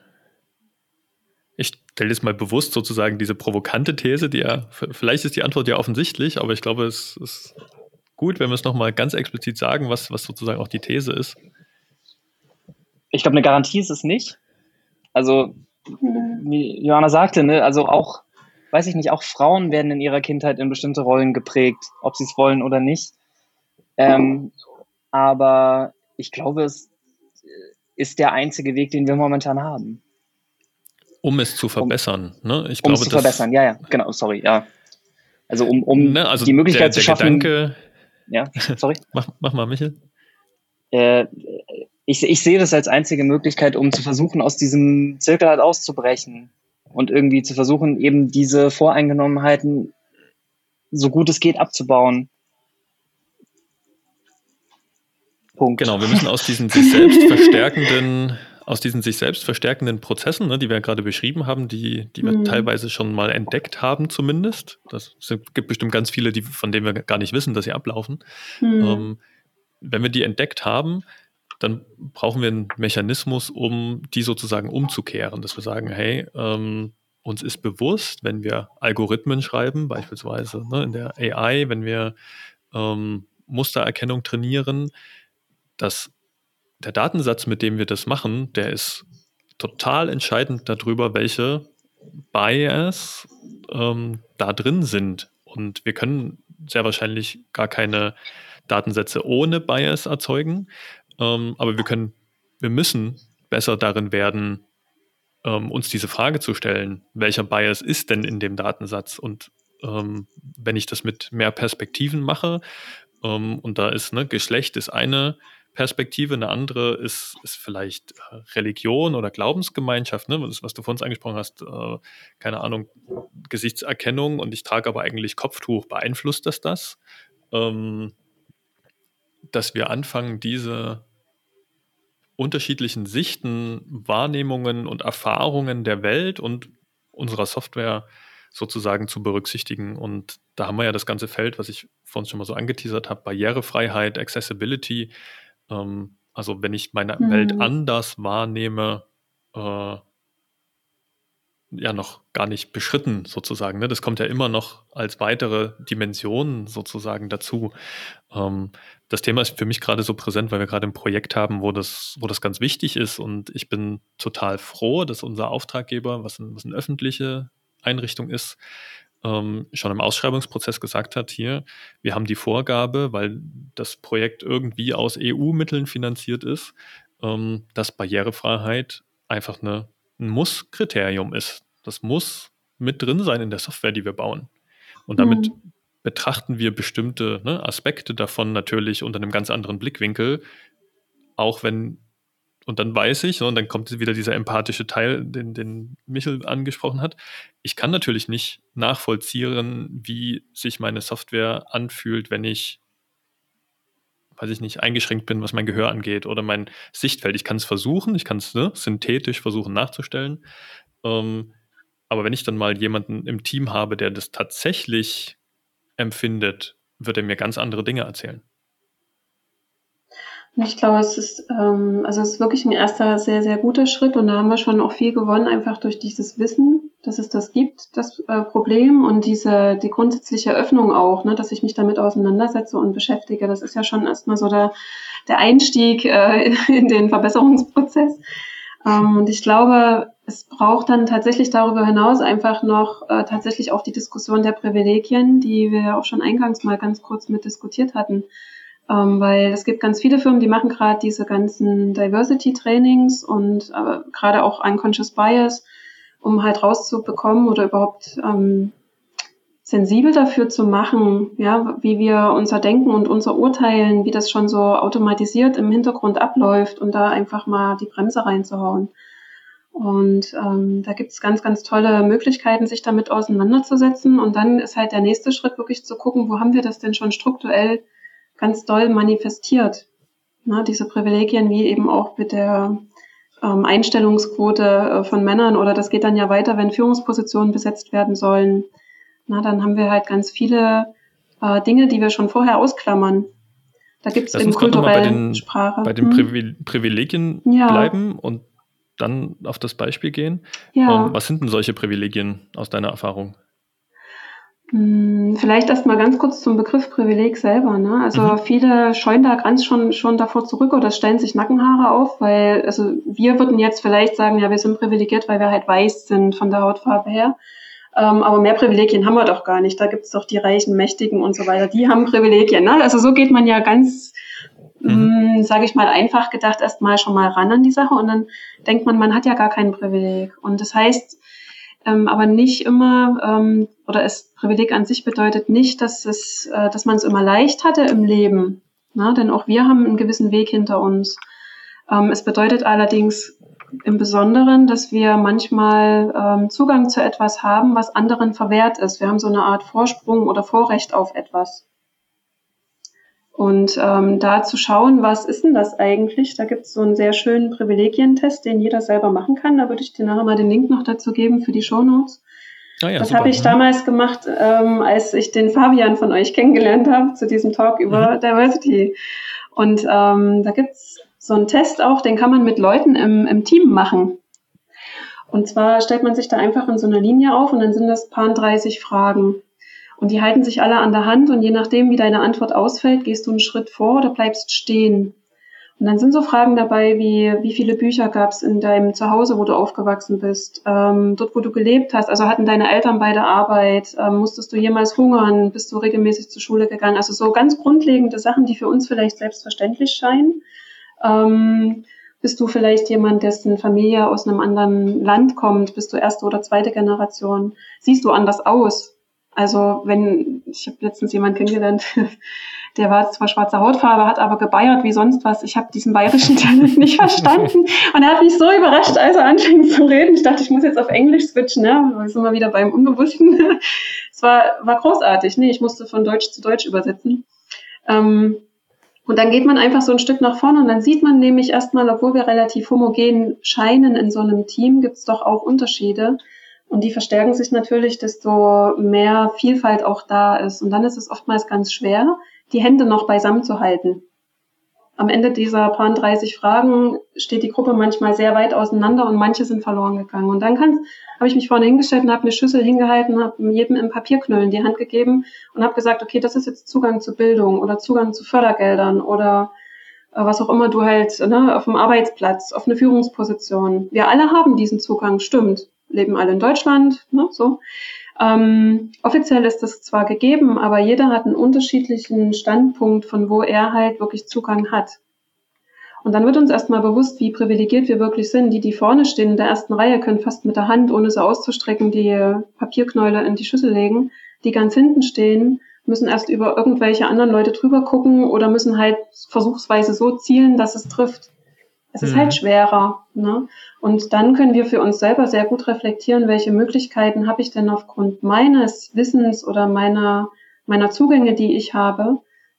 Ich stelle jetzt mal bewusst sozusagen diese provokante These, die ja, vielleicht ist die Antwort ja offensichtlich, aber ich glaube, es ist gut, wenn wir es nochmal ganz explizit sagen, was, was sozusagen auch die These ist ich glaube, eine Garantie ist es nicht. Also, wie Johanna sagte, ne, also auch, weiß ich nicht, auch Frauen werden in ihrer Kindheit in bestimmte Rollen geprägt, ob sie es wollen oder nicht. Ähm, aber ich glaube, es ist der einzige Weg, den wir momentan haben. Um es zu verbessern, um, ne? Ich um glaube, es zu verbessern, ja, ja, genau, sorry, ja. Also um, um ne, also die Möglichkeit der, der zu schaffen. Gedanke, ja, sorry. mach, mach mal, Michael. Äh, ich, ich sehe das als einzige Möglichkeit, um zu versuchen, aus diesem Zirkel halt auszubrechen und irgendwie zu versuchen, eben diese Voreingenommenheiten so gut es geht abzubauen. Punkt. Genau, wir müssen aus diesen sich selbst verstärkenden, aus diesen sich selbst verstärkenden Prozessen, ne, die wir ja gerade beschrieben haben, die, die wir mhm. teilweise schon mal entdeckt haben, zumindest. Das sind, gibt bestimmt ganz viele, die, von denen wir gar nicht wissen, dass sie ablaufen. Mhm. Ähm, wenn wir die entdeckt haben, dann brauchen wir einen Mechanismus, um die sozusagen umzukehren, dass wir sagen, hey, ähm, uns ist bewusst, wenn wir Algorithmen schreiben, beispielsweise ne, in der AI, wenn wir ähm, Mustererkennung trainieren, dass der Datensatz, mit dem wir das machen, der ist total entscheidend darüber, welche Bias ähm, da drin sind. Und wir können sehr wahrscheinlich gar keine Datensätze ohne Bias erzeugen. Ähm, aber wir können, wir müssen besser darin werden, ähm, uns diese Frage zu stellen, welcher Bias ist denn in dem Datensatz? Und ähm, wenn ich das mit mehr Perspektiven mache, ähm, und da ist, ne, Geschlecht ist eine Perspektive, eine andere ist, ist vielleicht äh, Religion oder Glaubensgemeinschaft, ne? das, was du vor uns angesprochen hast, äh, keine Ahnung, Gesichtserkennung und ich trage aber eigentlich Kopftuch, beeinflusst das das? Ähm, dass wir anfangen, diese unterschiedlichen Sichten, Wahrnehmungen und Erfahrungen der Welt und unserer Software sozusagen zu berücksichtigen. Und da haben wir ja das ganze Feld, was ich vorhin schon mal so angeteasert habe, Barrierefreiheit, Accessibility. Ähm, also wenn ich meine mhm. Welt anders wahrnehme, äh, ja noch gar nicht beschritten sozusagen. Ne? Das kommt ja immer noch als weitere Dimension sozusagen dazu. Ähm, das Thema ist für mich gerade so präsent, weil wir gerade ein Projekt haben, wo das, wo das ganz wichtig ist. Und ich bin total froh, dass unser Auftraggeber, was, ein, was eine öffentliche Einrichtung ist, ähm, schon im Ausschreibungsprozess gesagt hat, hier, wir haben die Vorgabe, weil das Projekt irgendwie aus EU-Mitteln finanziert ist, ähm, dass Barrierefreiheit einfach eine ein Muss-Kriterium ist. Das muss mit drin sein in der Software, die wir bauen. Und damit mhm. betrachten wir bestimmte ne, Aspekte davon natürlich unter einem ganz anderen Blickwinkel, auch wenn, und dann weiß ich, und dann kommt wieder dieser empathische Teil, den, den Michel angesprochen hat, ich kann natürlich nicht nachvollziehen, wie sich meine Software anfühlt, wenn ich weiß ich nicht, eingeschränkt bin, was mein Gehör angeht oder mein Sichtfeld. Ich kann es versuchen, ich kann es ne, synthetisch versuchen nachzustellen. Ähm, aber wenn ich dann mal jemanden im Team habe, der das tatsächlich empfindet, wird er mir ganz andere Dinge erzählen. Ich glaube, es ist, ähm, also es ist wirklich ein erster sehr, sehr guter Schritt und da haben wir schon auch viel gewonnen, einfach durch dieses Wissen, dass es das gibt, das äh, Problem und diese, die grundsätzliche Öffnung auch, ne, dass ich mich damit auseinandersetze und beschäftige. Das ist ja schon erstmal so der, der Einstieg äh, in den Verbesserungsprozess. Ähm, und ich glaube, es braucht dann tatsächlich darüber hinaus einfach noch äh, tatsächlich auch die Diskussion der Privilegien, die wir ja auch schon eingangs mal ganz kurz mit diskutiert hatten. Ähm, weil es gibt ganz viele Firmen, die machen gerade diese ganzen Diversity-Trainings und äh, gerade auch Unconscious Bias um halt rauszubekommen oder überhaupt ähm, sensibel dafür zu machen, ja, wie wir unser Denken und unser Urteilen, wie das schon so automatisiert im Hintergrund abläuft und da einfach mal die Bremse reinzuhauen. Und ähm, da gibt es ganz, ganz tolle Möglichkeiten, sich damit auseinanderzusetzen. Und dann ist halt der nächste Schritt wirklich zu gucken, wo haben wir das denn schon strukturell ganz doll manifestiert. Na, diese Privilegien wie eben auch mit der ähm, Einstellungsquote äh, von Männern oder das geht dann ja weiter, wenn Führungspositionen besetzt werden sollen na, dann haben wir halt ganz viele äh, Dinge, die wir schon vorher ausklammern. Da gibt es eben kulturelle bei den, Sprache. Bei den hm. Privilegien ja. bleiben und dann auf das Beispiel gehen. Ja. Um, was sind denn solche Privilegien aus deiner Erfahrung? Hm, vielleicht erst mal ganz kurz zum Begriff Privileg selber. Ne? Also mhm. viele scheuen da ganz schon, schon davor zurück oder stellen sich Nackenhaare auf, weil also wir würden jetzt vielleicht sagen, ja, wir sind privilegiert, weil wir halt weiß sind von der Hautfarbe her. Ähm, aber mehr Privilegien haben wir doch gar nicht. Da gibt es doch die Reichen, Mächtigen und so weiter. Die haben Privilegien. Ne? Also so geht man ja ganz, mhm. Mm, sage ich mal, einfach gedacht erstmal schon mal ran an die Sache und dann denkt man, man hat ja gar kein Privileg. Und das heißt ähm, aber nicht immer, ähm, oder es Privileg an sich bedeutet nicht, dass es, äh, dass man es immer leicht hatte im Leben. Ne? Denn auch wir haben einen gewissen Weg hinter uns. Ähm, es bedeutet allerdings im Besonderen, dass wir manchmal ähm, Zugang zu etwas haben, was anderen verwehrt ist. Wir haben so eine Art Vorsprung oder Vorrecht auf etwas. Und ähm, da zu schauen, was ist denn das eigentlich? Da gibt es so einen sehr schönen Privilegientest, den jeder selber machen kann. Da würde ich dir nachher mal den Link noch dazu geben für die Shownotes. Ah ja, das habe ich mhm. damals gemacht, ähm, als ich den Fabian von euch kennengelernt habe zu diesem Talk über mhm. Diversity. Und ähm, da gibt's so ein Test auch, den kann man mit Leuten im, im Team machen. Und zwar stellt man sich da einfach in so einer Linie auf und dann sind das paar 30 Fragen. Und die halten sich alle an der Hand und je nachdem, wie deine Antwort ausfällt, gehst du einen Schritt vor oder bleibst stehen. Und dann sind so Fragen dabei wie, wie viele Bücher gab es in deinem Zuhause, wo du aufgewachsen bist, ähm, dort, wo du gelebt hast, also hatten deine Eltern beide Arbeit, ähm, musstest du jemals hungern, bist du regelmäßig zur Schule gegangen, also so ganz grundlegende Sachen, die für uns vielleicht selbstverständlich scheinen. Ähm, bist du vielleicht jemand, dessen Familie aus einem anderen Land kommt? Bist du erste oder zweite Generation? Siehst du anders aus? Also wenn, ich habe letztens jemanden kennengelernt, der war zwar schwarzer Hautfarbe, hat aber gebeiert wie sonst was. Ich habe diesen bayerischen Talent nicht verstanden. Und er hat mich so überrascht, als er anfing zu reden. Ich dachte, ich muss jetzt auf Englisch switchen, ne? Wir sind mal wieder beim Unbewussten. es war, war großartig. Nee, ich musste von Deutsch zu Deutsch übersetzen. Ähm, und dann geht man einfach so ein Stück nach vorne und dann sieht man nämlich erstmal, obwohl wir relativ homogen scheinen in so einem Team, gibt es doch auch Unterschiede. Und die verstärken sich natürlich, desto mehr Vielfalt auch da ist. Und dann ist es oftmals ganz schwer, die Hände noch beisammen zu halten am Ende dieser paar 30 Fragen steht die Gruppe manchmal sehr weit auseinander und manche sind verloren gegangen. Und dann habe ich mich vorne hingestellt und habe eine Schüssel hingehalten, habe jedem im Papierknüllen die Hand gegeben und habe gesagt, okay, das ist jetzt Zugang zu Bildung oder Zugang zu Fördergeldern oder äh, was auch immer du halt ne, auf dem Arbeitsplatz, auf eine Führungsposition. Wir alle haben diesen Zugang, stimmt. Leben alle in Deutschland, ne, so. Ähm, offiziell ist das zwar gegeben, aber jeder hat einen unterschiedlichen Standpunkt, von wo er halt wirklich Zugang hat. Und dann wird uns erstmal bewusst, wie privilegiert wir wirklich sind. Die, die vorne stehen in der ersten Reihe, können fast mit der Hand, ohne sie auszustrecken, die Papierknäule in die Schüssel legen. Die ganz hinten stehen, müssen erst über irgendwelche anderen Leute drüber gucken oder müssen halt versuchsweise so zielen, dass es trifft. Es ist halt mhm. halt schwerer. Ne? Und dann können wir für uns selber sehr gut reflektieren, welche Möglichkeiten habe ich denn aufgrund meines Wissens oder meiner, meiner Zugänge, die ich habe,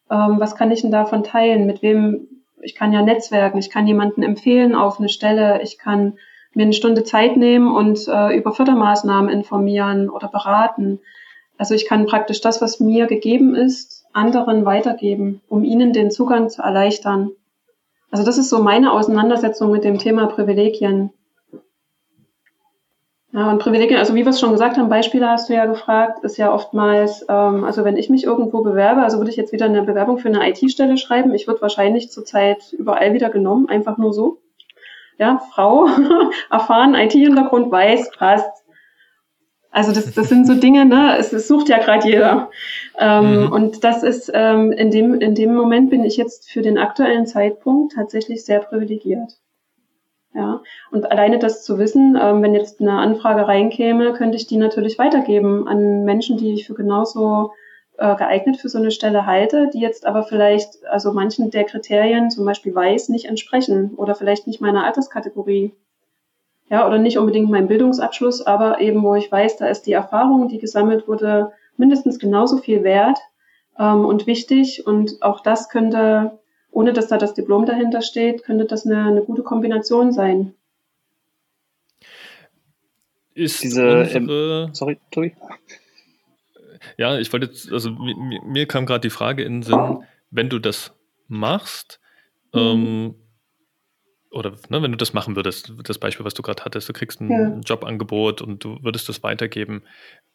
ähm, was kann ich denn davon teilen? Mit wem, ich kann ja netzwerken, ich kann jemanden empfehlen auf eine Stelle, ich kann mir eine Stunde Zeit nehmen und äh, über Fördermaßnahmen informieren oder beraten. Also ich kann praktisch das, was mir gegeben ist, anderen weitergeben, um ihnen den Zugang zu erleichtern. Also das ist so meine Auseinandersetzung mit dem Thema Privilegien. Ja, und Privilegien, also wie wir es schon gesagt haben, Beispiele hast du ja gefragt, ist ja oftmals, ähm, also wenn ich mich irgendwo bewerbe, also würde ich jetzt wieder eine Bewerbung für eine IT-Stelle schreiben, ich würde wahrscheinlich zurzeit überall wieder genommen, einfach nur so. Ja, Frau, erfahren, IT-Hintergrund, weiß, passt, also das, das sind so Dinge, ne? Es, es sucht ja gerade jeder. Ähm, mhm. Und das ist ähm, in dem in dem Moment bin ich jetzt für den aktuellen Zeitpunkt tatsächlich sehr privilegiert. Ja, und alleine das zu wissen, ähm, wenn jetzt eine Anfrage reinkäme, könnte ich die natürlich weitergeben an Menschen, die ich für genauso äh, geeignet für so eine Stelle halte, die jetzt aber vielleicht, also manchen der Kriterien, zum Beispiel weiß, nicht entsprechen oder vielleicht nicht meiner Alterskategorie. Ja, oder nicht unbedingt meinem Bildungsabschluss, aber eben, wo ich weiß, da ist die Erfahrung, die gesammelt wurde, mindestens genauso viel wert ähm, und wichtig. Und auch das könnte ohne dass da das Diplom dahinter steht, könnte das eine, eine gute Kombination sein. Ist Diese, unsere, ähm, sorry, Tobi. Ja, ich wollte jetzt, also mir, mir kam gerade die Frage in den Sinn, wenn du das machst, mhm. ähm, oder ne, wenn du das machen würdest, das Beispiel, was du gerade hattest, du kriegst ein ja. Jobangebot und du würdest das weitergeben,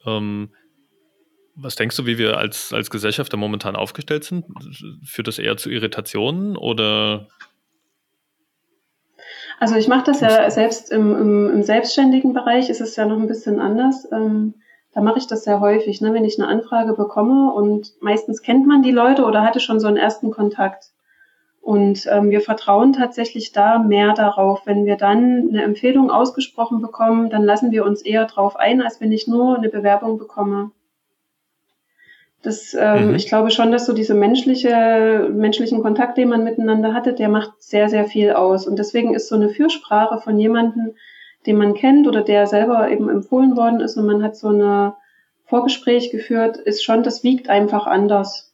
ähm, was denkst du, wie wir als, als Gesellschaft da momentan aufgestellt sind? Führt das eher zu Irritationen oder? Also ich mache das ja selbst im, im, im, selbstständigen Bereich, ist es ja noch ein bisschen anders. Ähm, da mache ich das sehr häufig, ne? wenn ich eine Anfrage bekomme und meistens kennt man die Leute oder hatte schon so einen ersten Kontakt. Und ähm, wir vertrauen tatsächlich da mehr darauf. Wenn wir dann eine Empfehlung ausgesprochen bekommen, dann lassen wir uns eher drauf ein, als wenn ich nur eine Bewerbung bekomme. Das, ähm, mhm. Ich glaube schon, dass so diese menschliche, menschlichen Kontakt, den man miteinander hatte, der macht sehr, sehr viel aus. Und deswegen ist so eine Fürsprache von jemandem, den man kennt oder der selber eben empfohlen worden ist und man hat so ein Vorgespräch geführt, ist schon, das wiegt einfach anders.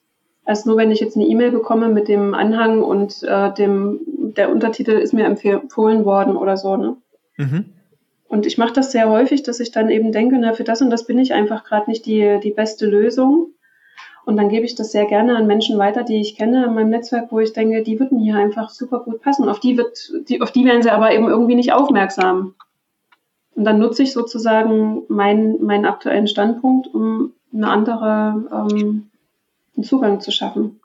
Als nur wenn ich jetzt eine E-Mail bekomme mit dem Anhang und äh, dem, der Untertitel ist mir empfohlen worden oder so. Ne? Mhm. Und ich mache das sehr häufig, dass ich dann eben denke, na, für das und das bin ich einfach gerade nicht die, die beste Lösung. Und dann gebe ich das sehr gerne an Menschen weiter, die ich kenne in meinem Netzwerk, wo ich denke, die würden hier einfach super gut passen. Auf die wird, die, auf die werden sie aber eben irgendwie nicht aufmerksam. Und dann nutze ich sozusagen meinen, meinen aktuellen Standpunkt, um eine andere ähm, einen Zugang zu schaffen.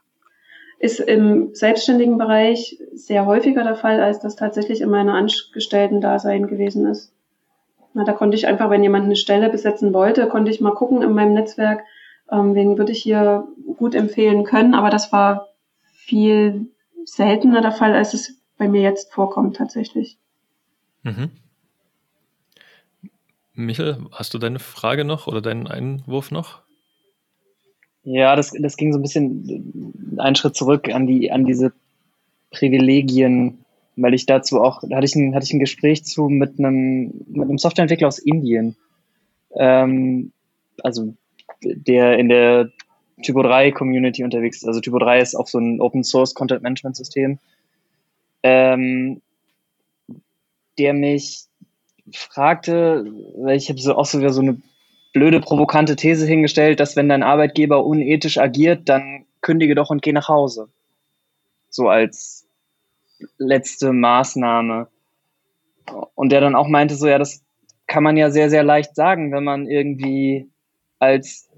Ist im selbstständigen Bereich sehr häufiger der Fall, als das tatsächlich in meiner Angestellten-Dasein gewesen ist. Na, da konnte ich einfach, wenn jemand eine Stelle besetzen wollte, konnte ich mal gucken in meinem Netzwerk, ähm, wen würde ich hier gut empfehlen können, aber das war viel seltener der Fall, als es bei mir jetzt vorkommt tatsächlich. Mhm. Michael, hast du deine Frage noch oder deinen Einwurf noch? Ja, das, das ging so ein bisschen einen Schritt zurück an die, an diese Privilegien, weil ich dazu auch, da hatte ich ein, hatte ich ein Gespräch zu mit einem, mit einem Softwareentwickler aus Indien. Ähm, also der in der Typo 3 Community unterwegs ist. Also Typo 3 ist auch so ein Open Source Content Management System, ähm, der mich fragte, weil ich habe so auch so wieder so eine blöde, provokante These hingestellt, dass wenn dein Arbeitgeber unethisch agiert, dann kündige doch und geh nach Hause. So als letzte Maßnahme. Und der dann auch meinte so, ja, das kann man ja sehr, sehr leicht sagen, wenn man irgendwie als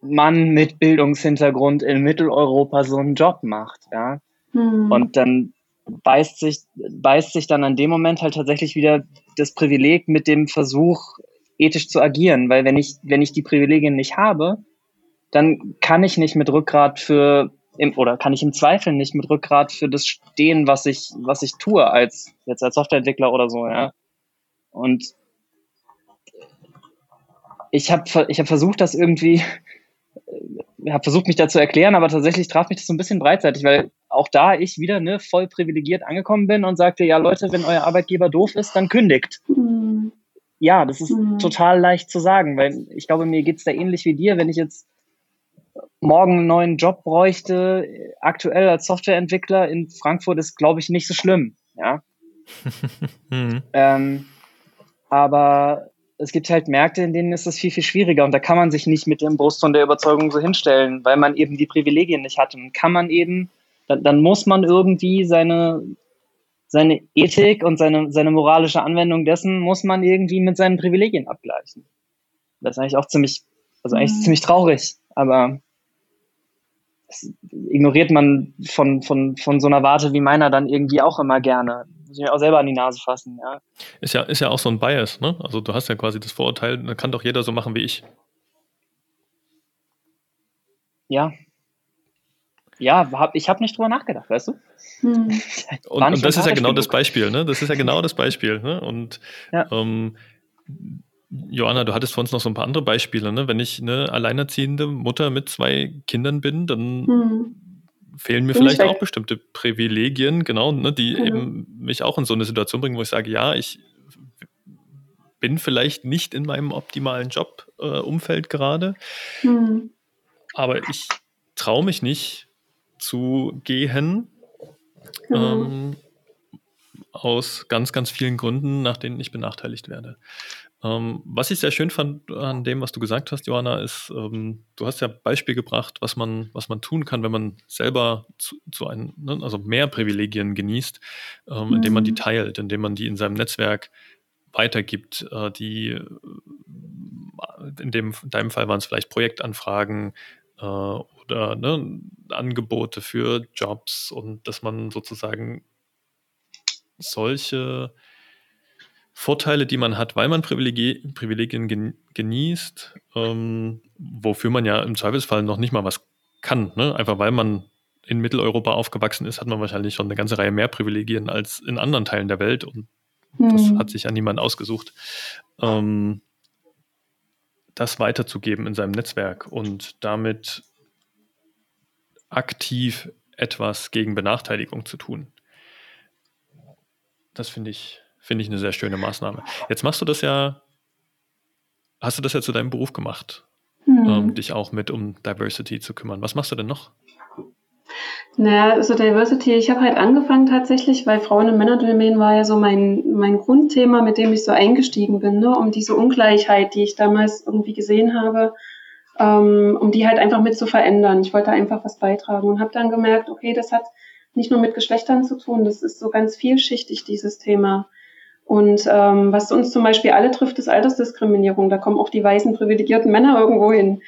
Mann mit Bildungshintergrund in Mitteleuropa so einen Job macht, ja. Mhm. Und dann beißt sich, beißt sich dann an dem Moment halt tatsächlich wieder das Privileg mit dem Versuch, ethisch zu agieren, weil wenn ich, wenn ich die Privilegien nicht habe, dann kann ich nicht mit Rückgrat für, oder kann ich im Zweifel nicht mit Rückgrat für das stehen, was ich, was ich tue als, jetzt als Softwareentwickler oder so, ja. Und ich habe ich hab versucht, das irgendwie, äh, habe versucht, mich da zu erklären, aber tatsächlich traf mich das so ein bisschen breitseitig, weil auch da ich wieder ne, voll privilegiert angekommen bin und sagte, ja Leute, wenn euer Arbeitgeber doof ist, dann kündigt. Mhm. Ja, das ist mhm. total leicht zu sagen, weil ich glaube, mir geht's da ähnlich wie dir, wenn ich jetzt morgen einen neuen Job bräuchte, aktuell als Softwareentwickler in Frankfurt ist, glaube ich, nicht so schlimm. Ja. mhm. ähm, aber es gibt halt Märkte, in denen ist es viel, viel schwieriger und da kann man sich nicht mit dem Brust und der Überzeugung so hinstellen, weil man eben die Privilegien nicht hat. Und kann man eben, dann, dann muss man irgendwie seine, seine Ethik und seine, seine moralische Anwendung dessen muss man irgendwie mit seinen Privilegien abgleichen. Das ist eigentlich auch ziemlich, also eigentlich mhm. ziemlich traurig, aber das ignoriert man von, von, von so einer Warte wie meiner dann irgendwie auch immer gerne muss ich mir auch selber an die Nase fassen, ja. Ist ja, ist ja auch so ein Bias, ne? Also du hast ja quasi das Vorurteil, da kann doch jeder so machen wie ich. Ja. Ja, hab, ich habe nicht drüber nachgedacht, weißt du? Hm. und, und das ist ja genau das Beispiel, ne? Das ist ja genau das Beispiel, ne? Und ja. ähm, Johanna, du hattest vor uns noch so ein paar andere Beispiele, ne? Wenn ich eine alleinerziehende Mutter mit zwei Kindern bin, dann hm. fehlen mir bin vielleicht auch bestimmte Privilegien, genau, ne? die mhm. eben mich auch in so eine Situation bringen, wo ich sage, ja, ich bin vielleicht nicht in meinem optimalen Jobumfeld äh, gerade, hm. aber ich traue mich nicht zu gehen. Mhm. Ähm, aus ganz, ganz vielen Gründen, nach denen ich benachteiligt werde. Ähm, was ich sehr schön fand an dem, was du gesagt hast, Johanna, ist, ähm, du hast ja Beispiel gebracht, was man, was man tun kann, wenn man selber zu, zu einem, ne, also mehr Privilegien genießt, ähm, mhm. indem man die mhm. teilt, indem man die in seinem Netzwerk weitergibt, äh, die äh, in, dem, in deinem Fall waren es vielleicht Projektanfragen äh, oder ne, Angebote für Jobs und dass man sozusagen solche Vorteile, die man hat, weil man Privilegien, Privilegien genießt, ähm, wofür man ja im Zweifelsfall noch nicht mal was kann. Ne? Einfach weil man in Mitteleuropa aufgewachsen ist, hat man wahrscheinlich schon eine ganze Reihe mehr Privilegien als in anderen Teilen der Welt und hm. das hat sich ja niemand ausgesucht. Ähm, das weiterzugeben in seinem Netzwerk und damit aktiv etwas gegen Benachteiligung zu tun. Das finde ich, finde ich eine sehr schöne Maßnahme. Jetzt machst du das ja, hast du das ja zu deinem Beruf gemacht, hm. ähm, dich auch mit um Diversity zu kümmern. Was machst du denn noch? Naja, also Diversity, ich habe halt angefangen tatsächlich, weil Frauen- und Männerdomain war ja so mein, mein Grundthema, mit dem ich so eingestiegen bin, ne? um diese Ungleichheit, die ich damals irgendwie gesehen habe, ähm, um die halt einfach mit zu verändern. Ich wollte einfach was beitragen und habe dann gemerkt, okay, das hat nicht nur mit Geschlechtern zu tun, das ist so ganz vielschichtig, dieses Thema. Und ähm, was uns zum Beispiel alle trifft, ist Altersdiskriminierung. Da kommen auch die weißen privilegierten Männer irgendwo hin,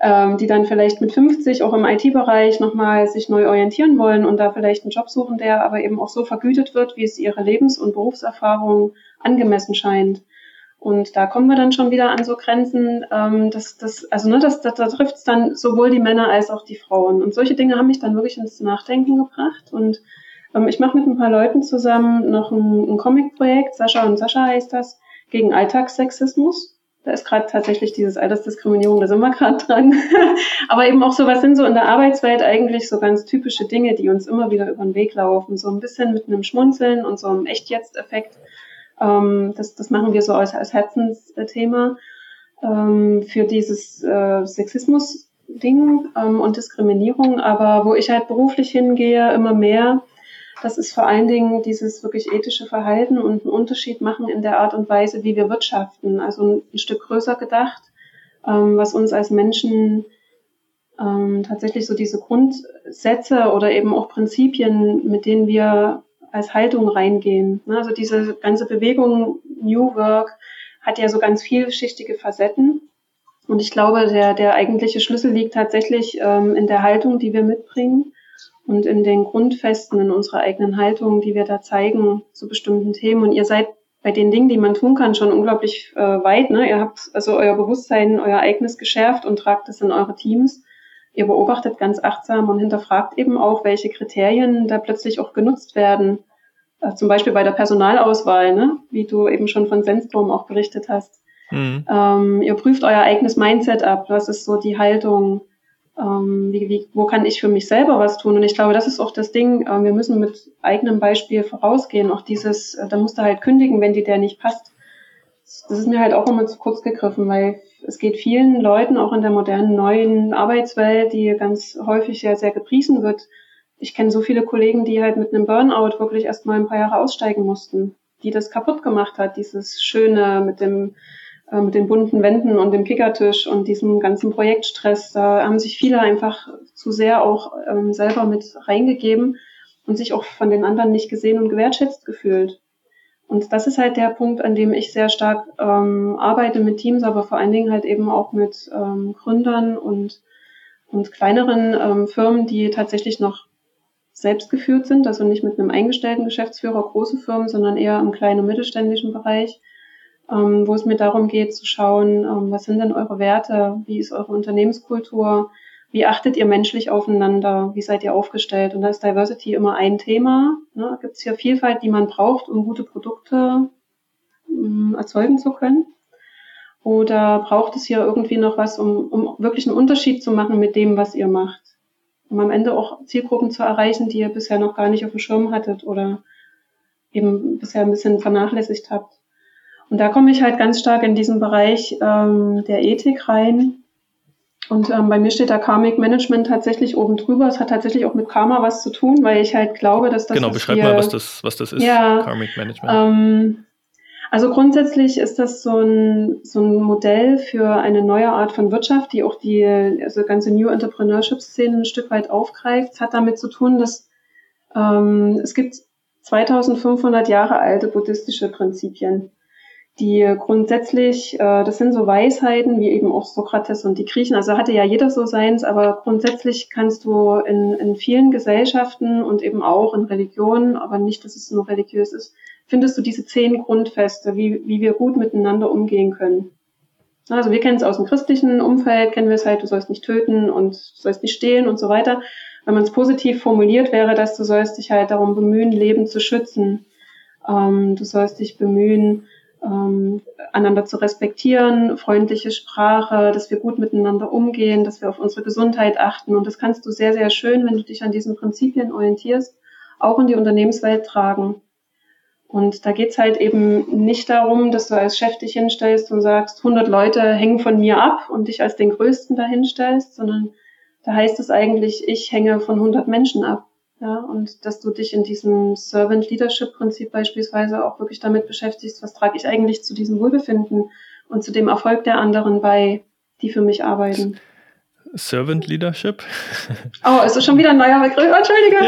ähm, die dann vielleicht mit 50 auch im IT-Bereich nochmal sich neu orientieren wollen und da vielleicht einen Job suchen, der aber eben auch so vergütet wird, wie es ihre Lebens- und Berufserfahrung angemessen scheint. Und da kommen wir dann schon wieder an so Grenzen, ähm, dass das, also ne, das, das, da trifft es dann sowohl die Männer als auch die Frauen. Und solche Dinge haben mich dann wirklich ins Nachdenken gebracht. Und ähm, ich mache mit ein paar Leuten zusammen noch ein, ein Comic-Projekt, Sascha und Sascha heißt das, gegen Alltagssexismus. Da ist gerade tatsächlich dieses Altersdiskriminierung, da sind wir gerade dran. Aber eben auch so, was sind so in der Arbeitswelt eigentlich so ganz typische Dinge, die uns immer wieder über den Weg laufen. So ein bisschen mit einem Schmunzeln und so einem Echt-Jetzt-Effekt ähm, das, das machen wir so als, als Herzensthema ähm, für dieses äh, Sexismus-Ding ähm, und Diskriminierung. Aber wo ich halt beruflich hingehe, immer mehr, das ist vor allen Dingen dieses wirklich ethische Verhalten und einen Unterschied machen in der Art und Weise, wie wir wirtschaften. Also ein Stück größer gedacht, ähm, was uns als Menschen ähm, tatsächlich so diese Grundsätze oder eben auch Prinzipien, mit denen wir als Haltung reingehen. Ne? Also diese ganze Bewegung New Work hat ja so ganz vielschichtige Facetten. Und ich glaube, der, der eigentliche Schlüssel liegt tatsächlich ähm, in der Haltung, die wir mitbringen und in den Grundfesten, in unserer eigenen Haltung, die wir da zeigen zu bestimmten Themen. Und ihr seid bei den Dingen, die man tun kann, schon unglaublich äh, weit. Ne? Ihr habt also euer Bewusstsein, euer eigenes geschärft und tragt es in eure Teams. Ihr beobachtet ganz achtsam und hinterfragt eben auch, welche Kriterien da plötzlich auch genutzt werden. Äh, zum Beispiel bei der Personalauswahl, ne? wie du eben schon von Sensdom auch berichtet hast. Mhm. Ähm, ihr prüft euer eigenes Mindset ab. Was ist so die Haltung? Ähm, wie, wie, wo kann ich für mich selber was tun? Und ich glaube, das ist auch das Ding. Äh, wir müssen mit eigenem Beispiel vorausgehen. Auch dieses, äh, da musst du halt kündigen, wenn dir der nicht passt. Das ist mir halt auch immer zu kurz gegriffen, weil es geht vielen Leuten auch in der modernen neuen Arbeitswelt, die ganz häufig sehr, sehr gepriesen wird. Ich kenne so viele Kollegen, die halt mit einem Burnout wirklich erst mal ein paar Jahre aussteigen mussten, die das kaputt gemacht hat, dieses Schöne mit dem äh, mit den bunten Wänden und dem Kickertisch und diesem ganzen Projektstress. Da haben sich viele einfach zu sehr auch ähm, selber mit reingegeben und sich auch von den anderen nicht gesehen und gewertschätzt gefühlt. Und das ist halt der Punkt, an dem ich sehr stark ähm, arbeite mit Teams, aber vor allen Dingen halt eben auch mit ähm, Gründern und, und kleineren ähm, Firmen, die tatsächlich noch selbst geführt sind, also nicht mit einem eingestellten Geschäftsführer große Firmen, sondern eher im kleinen und mittelständischen Bereich, ähm, wo es mir darum geht zu schauen, ähm, was sind denn eure Werte, wie ist eure Unternehmenskultur, wie achtet ihr menschlich aufeinander? Wie seid ihr aufgestellt? Und da ist Diversity immer ein Thema. Ne? Gibt es hier Vielfalt, die man braucht, um gute Produkte ähm, erzeugen zu können? Oder braucht es hier irgendwie noch was, um, um wirklich einen Unterschied zu machen mit dem, was ihr macht? Um am Ende auch Zielgruppen zu erreichen, die ihr bisher noch gar nicht auf dem Schirm hattet oder eben bisher ein bisschen vernachlässigt habt. Und da komme ich halt ganz stark in diesen Bereich ähm, der Ethik rein, und ähm, bei mir steht da Karmic Management tatsächlich oben drüber. Es hat tatsächlich auch mit Karma was zu tun, weil ich halt glaube, dass das. Genau, beschreib mal, was das, was das ist, ja, Karmic Management. Ähm, also grundsätzlich ist das so ein, so ein Modell für eine neue Art von Wirtschaft, die auch die also ganze New Entrepreneurship-Szene ein Stück weit aufgreift. Es hat damit zu tun, dass ähm, es gibt 2500 Jahre alte buddhistische Prinzipien die grundsätzlich, äh, das sind so Weisheiten, wie eben auch Sokrates und die Griechen, also hatte ja jeder so seins, aber grundsätzlich kannst du in, in vielen Gesellschaften und eben auch in Religionen, aber nicht, dass es nur religiös ist, findest du diese zehn Grundfeste, wie, wie wir gut miteinander umgehen können. Also wir kennen es aus dem christlichen Umfeld, kennen wir es halt, du sollst nicht töten und du sollst nicht stehlen und so weiter. Wenn man es positiv formuliert, wäre das, du sollst dich halt darum bemühen, Leben zu schützen. Ähm, du sollst dich bemühen, ähm, einander zu respektieren, freundliche Sprache, dass wir gut miteinander umgehen, dass wir auf unsere Gesundheit achten. Und das kannst du sehr, sehr schön, wenn du dich an diesen Prinzipien orientierst, auch in die Unternehmenswelt tragen. Und da geht's halt eben nicht darum, dass du als Chef dich hinstellst und sagst, 100 Leute hängen von mir ab und dich als den Größten dahinstellst, sondern da heißt es eigentlich, ich hänge von 100 Menschen ab. Ja, und dass du dich in diesem Servant Leadership Prinzip beispielsweise auch wirklich damit beschäftigst, was trage ich eigentlich zu diesem Wohlbefinden und zu dem Erfolg der anderen bei, die für mich arbeiten. Servant Leadership? Oh, ist das schon wieder ein neuer Begriff? Entschuldige.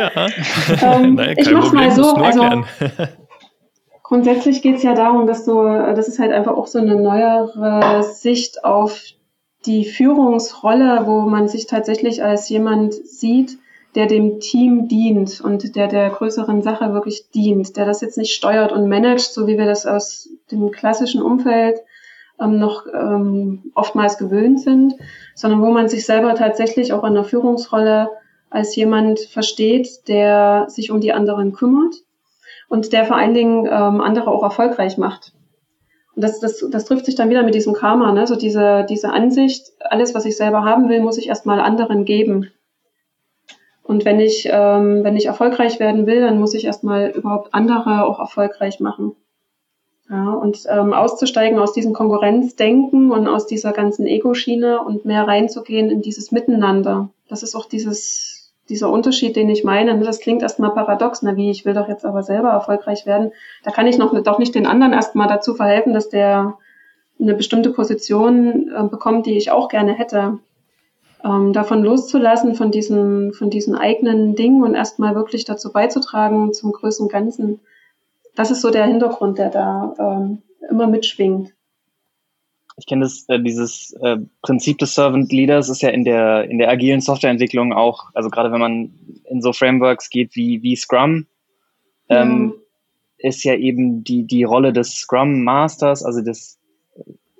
Ja. Ähm, naja, ich mach's Problem, mal so. Also, grundsätzlich geht's ja darum, dass du, das ist halt einfach auch so eine neuere Sicht auf die Führungsrolle, wo man sich tatsächlich als jemand sieht, der dem Team dient und der der größeren Sache wirklich dient, der das jetzt nicht steuert und managt, so wie wir das aus dem klassischen Umfeld ähm, noch ähm, oftmals gewöhnt sind, sondern wo man sich selber tatsächlich auch in der Führungsrolle als jemand versteht, der sich um die anderen kümmert und der vor allen Dingen ähm, andere auch erfolgreich macht. Und das, das, das trifft sich dann wieder mit diesem Karma, ne? so diese, diese Ansicht, alles, was ich selber haben will, muss ich erstmal anderen geben. Und wenn ich, ähm, wenn ich erfolgreich werden will, dann muss ich erstmal überhaupt andere auch erfolgreich machen. Ja, und ähm, auszusteigen aus diesem Konkurrenzdenken und aus dieser ganzen Ego-Schiene und mehr reinzugehen in dieses Miteinander. Das ist auch dieses, dieser Unterschied, den ich meine. Das klingt erstmal paradox, na wie, ich will doch jetzt aber selber erfolgreich werden. Da kann ich noch doch nicht den anderen erstmal dazu verhelfen, dass der eine bestimmte Position äh, bekommt, die ich auch gerne hätte ähm, davon loszulassen, von diesen, von diesen eigenen Dingen und erstmal wirklich dazu beizutragen zum größeren Ganzen. Das ist so der Hintergrund, der da ähm, immer mitschwingt. Ich kenne das, äh, dieses äh, Prinzip des Servant Leaders ist ja in der, in der agilen Softwareentwicklung auch, also gerade wenn man in so Frameworks geht wie, wie Scrum, ähm, ja. ist ja eben die, die Rolle des Scrum Masters, also des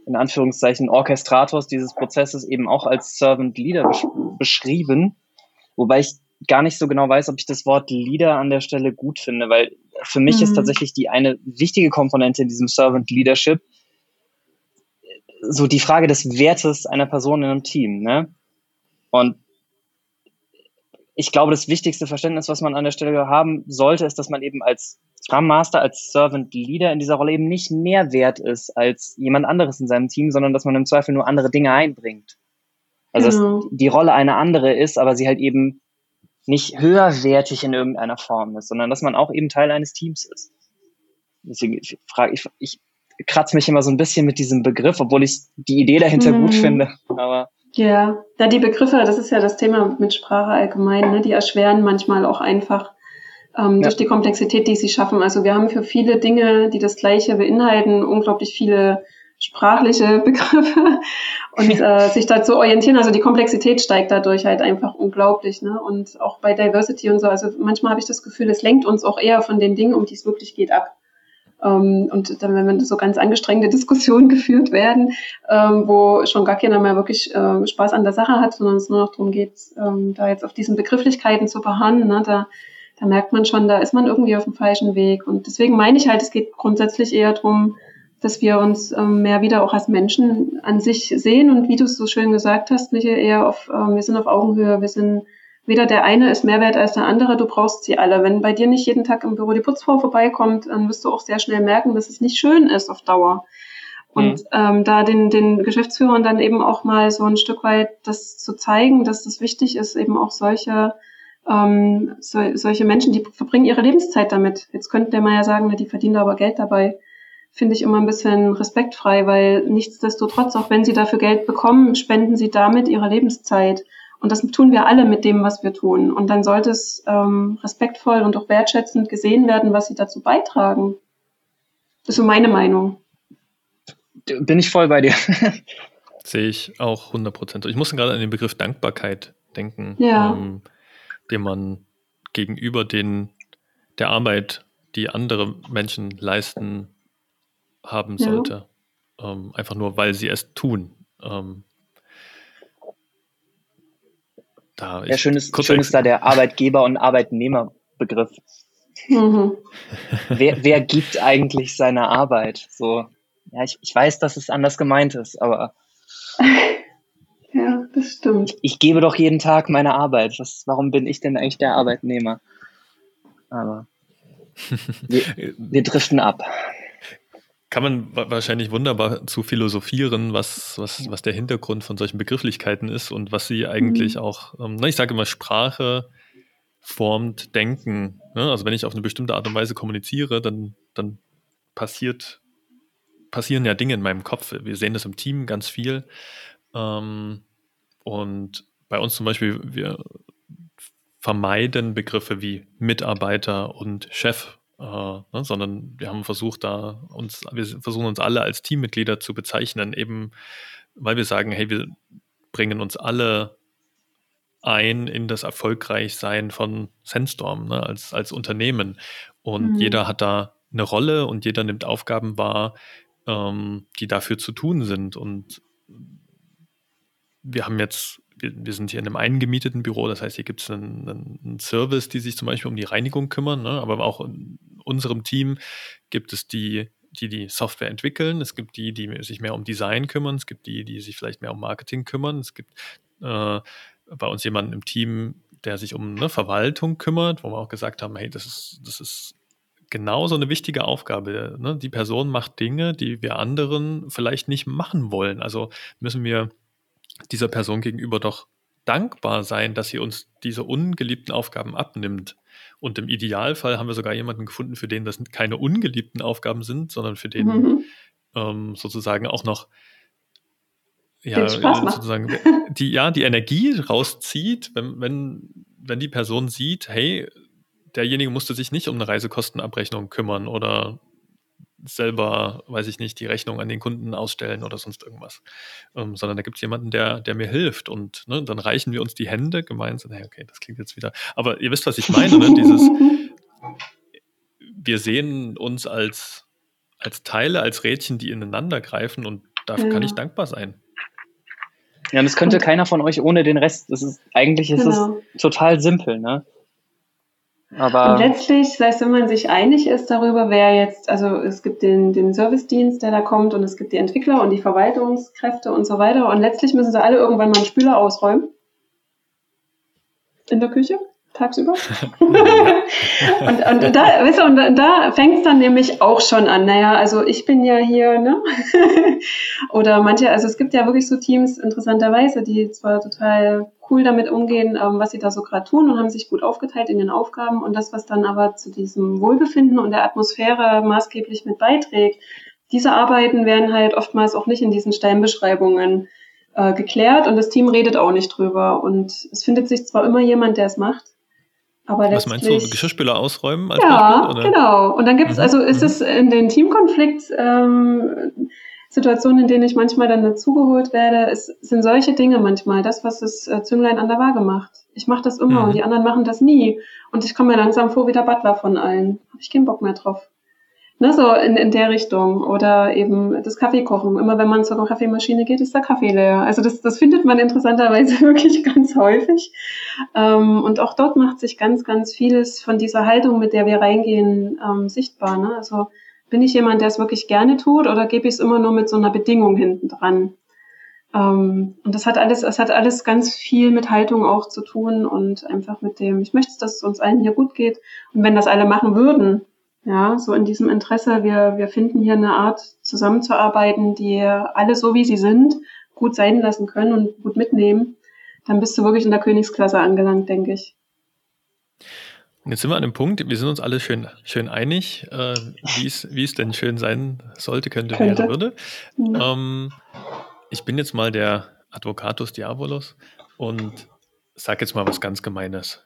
in Anführungszeichen Orchestrators dieses Prozesses eben auch als Servant Leader besch beschrieben, wobei ich gar nicht so genau weiß, ob ich das Wort Leader an der Stelle gut finde, weil für mich mhm. ist tatsächlich die eine wichtige Komponente in diesem Servant Leadership so die Frage des Wertes einer Person in einem Team, ne? Und ich glaube, das wichtigste Verständnis, was man an der Stelle haben sollte, ist, dass man eben als Scrum Master, als Servant Leader in dieser Rolle eben nicht mehr wert ist als jemand anderes in seinem Team, sondern dass man im Zweifel nur andere Dinge einbringt. Also genau. dass die Rolle eine andere ist, aber sie halt eben nicht höherwertig in irgendeiner Form ist, sondern dass man auch eben Teil eines Teams ist. Deswegen frage ich, ich kratze mich immer so ein bisschen mit diesem Begriff, obwohl ich die Idee dahinter mhm. gut finde. Aber ja, da die Begriffe, das ist ja das Thema mit Sprache allgemein, ne, die erschweren manchmal auch einfach ähm, ja. durch die Komplexität, die sie schaffen. Also wir haben für viele Dinge, die das Gleiche beinhalten, unglaublich viele sprachliche Begriffe und äh, sich dazu orientieren. Also die Komplexität steigt dadurch halt einfach unglaublich. Ne? Und auch bei Diversity und so, also manchmal habe ich das Gefühl, es lenkt uns auch eher von den Dingen, um die es wirklich geht, ab. Ähm, und dann, wenn so ganz angestrengte Diskussionen geführt werden, ähm, wo schon gar keiner mehr wirklich äh, Spaß an der Sache hat, sondern es nur noch darum geht, ähm, da jetzt auf diesen Begrifflichkeiten zu beharren, ne, da, da merkt man schon, da ist man irgendwie auf dem falschen Weg. Und deswegen meine ich halt, es geht grundsätzlich eher darum, dass wir uns ähm, mehr wieder auch als Menschen an sich sehen und wie du es so schön gesagt hast, Michael, eher auf, ähm, wir sind auf Augenhöhe, wir sind weder der eine ist mehr wert als der andere, du brauchst sie alle. Wenn bei dir nicht jeden Tag im Büro die Putzfrau vorbeikommt, dann wirst du auch sehr schnell merken, dass es nicht schön ist auf Dauer. Und mhm. ähm, da den, den Geschäftsführern dann eben auch mal so ein Stück weit das zu zeigen, dass das wichtig ist, eben auch solche ähm, so, solche Menschen, die verbringen ihre Lebenszeit damit. Jetzt könnte man ja sagen, die verdienen aber Geld dabei. Finde ich immer ein bisschen respektfrei, weil nichtsdestotrotz, auch wenn sie dafür Geld bekommen, spenden sie damit ihre Lebenszeit. Und das tun wir alle mit dem, was wir tun. Und dann sollte es ähm, respektvoll und auch wertschätzend gesehen werden, was sie dazu beitragen. Das ist so meine Meinung. Bin ich voll bei dir. Sehe ich auch 100 Prozent. Ich muss gerade an den Begriff Dankbarkeit denken, ja. ähm, den man gegenüber den, der Arbeit, die andere Menschen leisten, haben sollte. Ja. Ähm, einfach nur, weil sie es tun. Ähm, da ja, schön ist, schön ist da der Arbeitgeber- und Arbeitnehmerbegriff. Mhm. wer, wer gibt eigentlich seine Arbeit? So, ja, ich, ich weiß, dass es anders gemeint ist, aber. Ja, das stimmt. Ich, gebe doch jeden Tag meine Arbeit. Was, warum bin ich denn eigentlich der Arbeitnehmer? Aber wir, wir driften ab kann man wahrscheinlich wunderbar zu philosophieren, was, was, was der Hintergrund von solchen Begrifflichkeiten ist und was sie eigentlich mhm. auch, ähm, na, ich sage immer, Sprache formt Denken. Ne? Also wenn ich auf eine bestimmte Art und Weise kommuniziere, dann, dann passiert, passieren ja Dinge in meinem Kopf. Wir sehen das im Team ganz viel. Ähm, und bei uns zum Beispiel, wir vermeiden Begriffe wie Mitarbeiter und Chef äh, ne, sondern wir haben versucht, da uns, wir versuchen uns alle als Teammitglieder zu bezeichnen, eben weil wir sagen, hey, wir bringen uns alle ein in das Erfolgreichsein von Sandstorm ne, als, als Unternehmen. Und mhm. jeder hat da eine Rolle und jeder nimmt Aufgaben wahr, ähm, die dafür zu tun sind. Und wir haben jetzt wir, wir, sind hier in einem eingemieteten Büro, das heißt, hier gibt es einen, einen, Service, die sich zum Beispiel um die Reinigung kümmern, ne? aber auch in unserem Team gibt es die, die die Software entwickeln, es gibt die, die sich mehr um Design kümmern, es gibt die, die sich vielleicht mehr um Marketing kümmern, es gibt äh, bei uns jemanden im Team, der sich um eine Verwaltung kümmert, wo wir auch gesagt haben, hey, das ist, das ist genauso eine wichtige Aufgabe. Ne? Die Person macht Dinge, die wir anderen vielleicht nicht machen wollen. Also müssen wir dieser Person gegenüber doch dankbar sein, dass sie uns diese ungeliebten Aufgaben abnimmt. Und im Idealfall haben wir sogar jemanden gefunden, für den das keine ungeliebten Aufgaben sind, sondern für den mhm. ähm, sozusagen auch noch ja, sozusagen die, ja, die Energie rauszieht, wenn, wenn, wenn die Person sieht, hey, derjenige musste sich nicht um eine Reisekostenabrechnung kümmern oder selber, weiß ich nicht, die Rechnung an den Kunden ausstellen oder sonst irgendwas. Ähm, sondern da gibt es jemanden, der, der mir hilft. Und ne, dann reichen wir uns die Hände gemeinsam. Hey, okay, das klingt jetzt wieder. Aber ihr wisst, was ich meine, ne? Dieses, wir sehen uns als, als Teile, als Rädchen, die ineinander greifen und dafür ja. kann ich dankbar sein. Ja, und das könnte und, keiner von euch ohne den Rest. Das ist eigentlich ist genau. es total simpel, ne? Aber und letztlich, selbst wenn man sich einig ist darüber, wer jetzt, also es gibt den, den Servicedienst, der da kommt und es gibt die Entwickler und die Verwaltungskräfte und so weiter und letztlich müssen sie alle irgendwann mal einen Spüler ausräumen. In der Küche tagsüber. und, und da, weißt du, und da, fängt es dann nämlich auch schon an. Naja, also ich bin ja hier, ne? Oder manche, also es gibt ja wirklich so Teams, interessanterweise, die zwar total cool damit umgehen, ähm, was sie da so gerade tun und haben sich gut aufgeteilt in den Aufgaben und das, was dann aber zu diesem Wohlbefinden und der Atmosphäre maßgeblich mit beiträgt, diese Arbeiten werden halt oftmals auch nicht in diesen Stellenbeschreibungen äh, geklärt und das Team redet auch nicht drüber. Und es findet sich zwar immer jemand, der es macht, aber Was meinst du, Geschirrspüler ausräumen als ja, Beispiel? Ja, genau. Und dann gibt es, mhm. also ist mhm. es in den Teamkonflikt ähm, Situationen, in denen ich manchmal dann dazugeholt werde, es sind solche Dinge manchmal, das, was das äh, Zünglein an der Waage macht. Ich mache das immer mhm. und die anderen machen das nie. Und ich komme mir langsam vor wie der Butler von allen. Habe ich keinen Bock mehr drauf. Ne, so in, in der Richtung. Oder eben das Kaffeekochen. Immer wenn man zur Kaffeemaschine geht, ist der Kaffee leer. Also das, das findet man interessanterweise wirklich ganz häufig. Ähm, und auch dort macht sich ganz, ganz vieles von dieser Haltung, mit der wir reingehen, ähm, sichtbar. Ne? Also bin ich jemand, der es wirklich gerne tut oder gebe ich es immer nur mit so einer Bedingung hinten dran? Ähm, und das hat alles, es hat alles ganz viel mit Haltung auch zu tun und einfach mit dem, ich möchte, dass es uns allen hier gut geht. Und wenn das alle machen würden, ja, so in diesem Interesse, wir, wir finden hier eine Art zusammenzuarbeiten, die alle so wie sie sind gut sein lassen können und gut mitnehmen, dann bist du wirklich in der Königsklasse angelangt, denke ich. Und jetzt sind wir an dem Punkt, wir sind uns alle schön, schön einig, äh, wie es denn schön sein sollte, könnte, könnte. wäre, würde. Mhm. Ähm, ich bin jetzt mal der Advocatus Diabolos und sage jetzt mal was ganz Gemeines.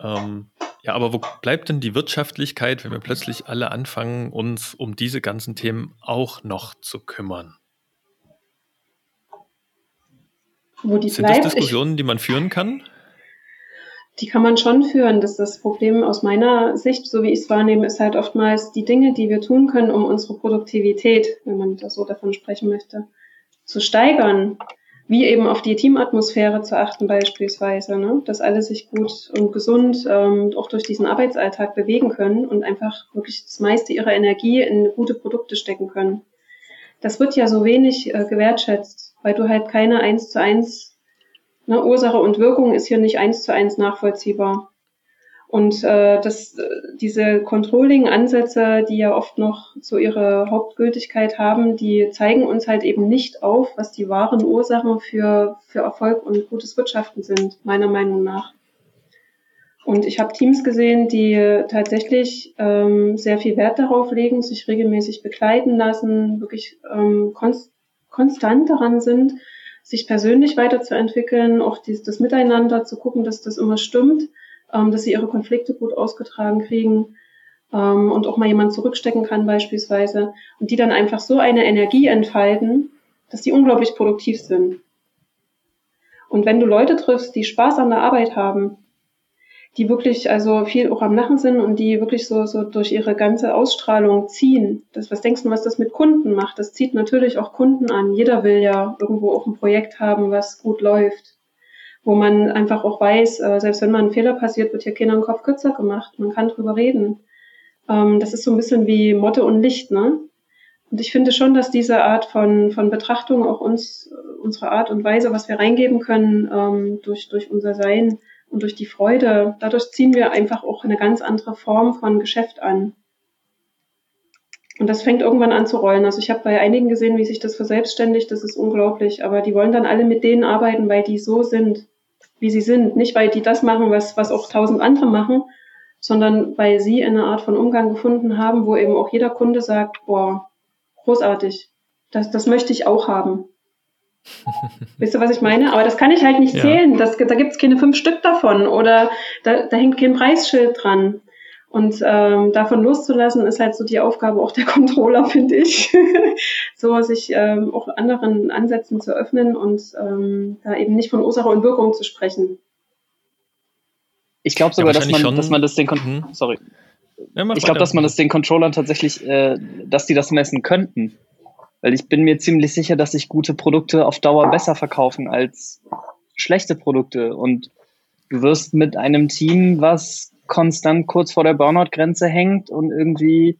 Ähm, ja, aber wo bleibt denn die Wirtschaftlichkeit, wenn wir plötzlich alle anfangen, uns um diese ganzen Themen auch noch zu kümmern? Wo die Sind bleibt, das Diskussionen, ich, die man führen kann? Die kann man schon führen. Das, das Problem aus meiner Sicht, so wie ich es wahrnehme, ist halt oftmals die Dinge, die wir tun können, um unsere Produktivität, wenn man das so davon sprechen möchte, zu steigern wie eben auf die Teamatmosphäre zu achten beispielsweise, ne? dass alle sich gut und gesund ähm, auch durch diesen Arbeitsalltag bewegen können und einfach wirklich das meiste ihrer Energie in gute Produkte stecken können. Das wird ja so wenig äh, gewertschätzt, weil du halt keine eins zu eins ne, Ursache und Wirkung ist hier nicht eins zu eins nachvollziehbar. Und äh, das, äh, diese Controlling-Ansätze, die ja oft noch so ihre Hauptgültigkeit haben, die zeigen uns halt eben nicht auf, was die wahren Ursachen für, für Erfolg und gutes Wirtschaften sind, meiner Meinung nach. Und ich habe Teams gesehen, die tatsächlich ähm, sehr viel Wert darauf legen, sich regelmäßig begleiten lassen, wirklich ähm, konst konstant daran sind, sich persönlich weiterzuentwickeln, auch dies, das Miteinander zu gucken, dass das immer stimmt ähm, dass sie ihre Konflikte gut ausgetragen kriegen ähm, und auch mal jemand zurückstecken kann beispielsweise und die dann einfach so eine Energie entfalten, dass die unglaublich produktiv sind. Und wenn du Leute triffst, die Spaß an der Arbeit haben, die wirklich also viel auch am Lachen sind und die wirklich so, so durch ihre ganze Ausstrahlung ziehen. Das, was denkst du, was das mit Kunden macht? Das zieht natürlich auch Kunden an. Jeder will ja irgendwo auch ein Projekt haben, was gut läuft wo man einfach auch weiß, äh, selbst wenn mal ein Fehler passiert, wird hier keiner im Kopf kürzer gemacht. Man kann drüber reden. Ähm, das ist so ein bisschen wie Motte und Licht, ne? Und ich finde schon, dass diese Art von, von Betrachtung auch uns, unsere Art und Weise, was wir reingeben können, ähm, durch, durch unser Sein und durch die Freude, dadurch ziehen wir einfach auch eine ganz andere Form von Geschäft an. Und das fängt irgendwann an zu rollen. Also ich habe bei einigen gesehen, wie sich das verselbstständigt, das ist unglaublich. Aber die wollen dann alle mit denen arbeiten, weil die so sind wie sie sind. Nicht, weil die das machen, was, was auch tausend andere machen, sondern weil sie eine Art von Umgang gefunden haben, wo eben auch jeder Kunde sagt, boah, großartig, das, das möchte ich auch haben. Wisst ihr, was ich meine? Aber das kann ich halt nicht ja. zählen. Das, da gibt es keine fünf Stück davon oder da, da hängt kein Preisschild dran. Und ähm, davon loszulassen, ist halt so die Aufgabe auch der Controller, finde ich. so sich ähm, auch anderen Ansätzen zu öffnen und ähm, da eben nicht von Ursache und Wirkung zu sprechen. Ich glaube sogar, ja, dass, man, dass man das den Kon mhm. sorry. Ja, ich glaube, dass man das den Controllern tatsächlich, äh, dass die das messen könnten. Weil ich bin mir ziemlich sicher, dass sich gute Produkte auf Dauer besser verkaufen als schlechte Produkte. Und du wirst mit einem Team, was konstant kurz vor der Burnout-Grenze hängt und irgendwie,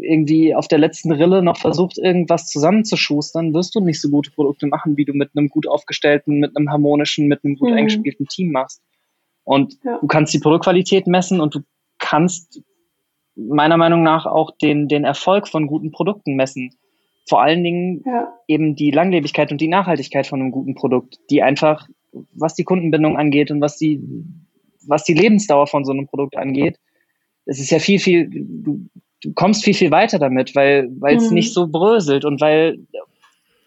irgendwie auf der letzten Rille noch versucht, irgendwas zusammenzuschustern, wirst du nicht so gute Produkte machen, wie du mit einem gut aufgestellten, mit einem harmonischen, mit einem gut mhm. eingespielten Team machst. Und ja. du kannst die Produktqualität messen und du kannst meiner Meinung nach auch den, den Erfolg von guten Produkten messen. Vor allen Dingen ja. eben die Langlebigkeit und die Nachhaltigkeit von einem guten Produkt, die einfach, was die Kundenbindung angeht und was die was die Lebensdauer von so einem Produkt angeht, es ist ja viel, viel, du, du kommst viel, viel weiter damit, weil weil es mhm. nicht so bröselt und weil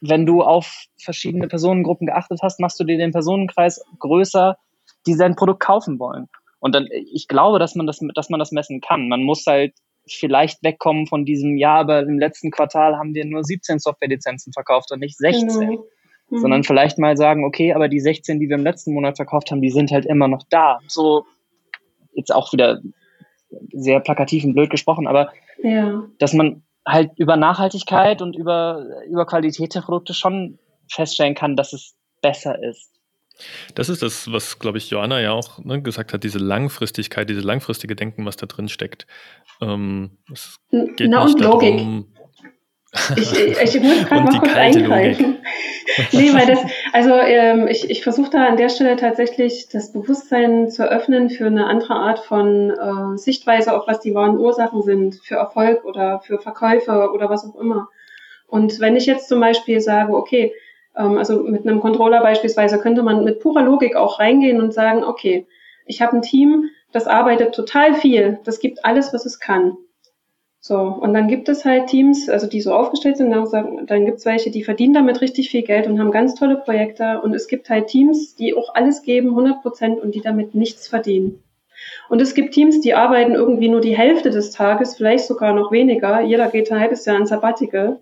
wenn du auf verschiedene Personengruppen geachtet hast, machst du dir den Personenkreis größer, die sein Produkt kaufen wollen. Und dann, ich glaube, dass man das, dass man das messen kann. Man muss halt vielleicht wegkommen von diesem, ja, aber im letzten Quartal haben wir nur 17 Software-Lizenzen verkauft und nicht 16. Genau mhm. sondern vielleicht mal sagen, okay, aber die 16, die wir im letzten Monat verkauft haben, die sind halt immer noch da. So jetzt auch wieder sehr plakativ und blöd gesprochen, aber ja. dass man halt über Nachhaltigkeit und über, über Qualität der Produkte schon feststellen kann, dass es besser ist. Das ist das, was, glaube ich, Joanna ja auch ne, gesagt hat, diese Langfristigkeit, diese langfristige Denken, was da drin steckt. Ähm, es geht Na, nicht darum, ich, ich muss gerade mal kurz eingreifen. nee, weil das, also ähm, ich, ich versuche da an der Stelle tatsächlich das Bewusstsein zu öffnen für eine andere Art von äh, Sichtweise, auf was die wahren Ursachen sind, für Erfolg oder für Verkäufe oder was auch immer. Und wenn ich jetzt zum Beispiel sage, okay, ähm, also mit einem Controller beispielsweise könnte man mit purer Logik auch reingehen und sagen, okay, ich habe ein Team, das arbeitet total viel, das gibt alles, was es kann. So, und dann gibt es halt Teams, also die so aufgestellt sind, dann, dann gibt es welche, die verdienen damit richtig viel Geld und haben ganz tolle Projekte. Und es gibt halt Teams, die auch alles geben, 100 Prozent, und die damit nichts verdienen. Und es gibt Teams, die arbeiten irgendwie nur die Hälfte des Tages, vielleicht sogar noch weniger. Jeder geht ein halbes Jahr an Sabbatical.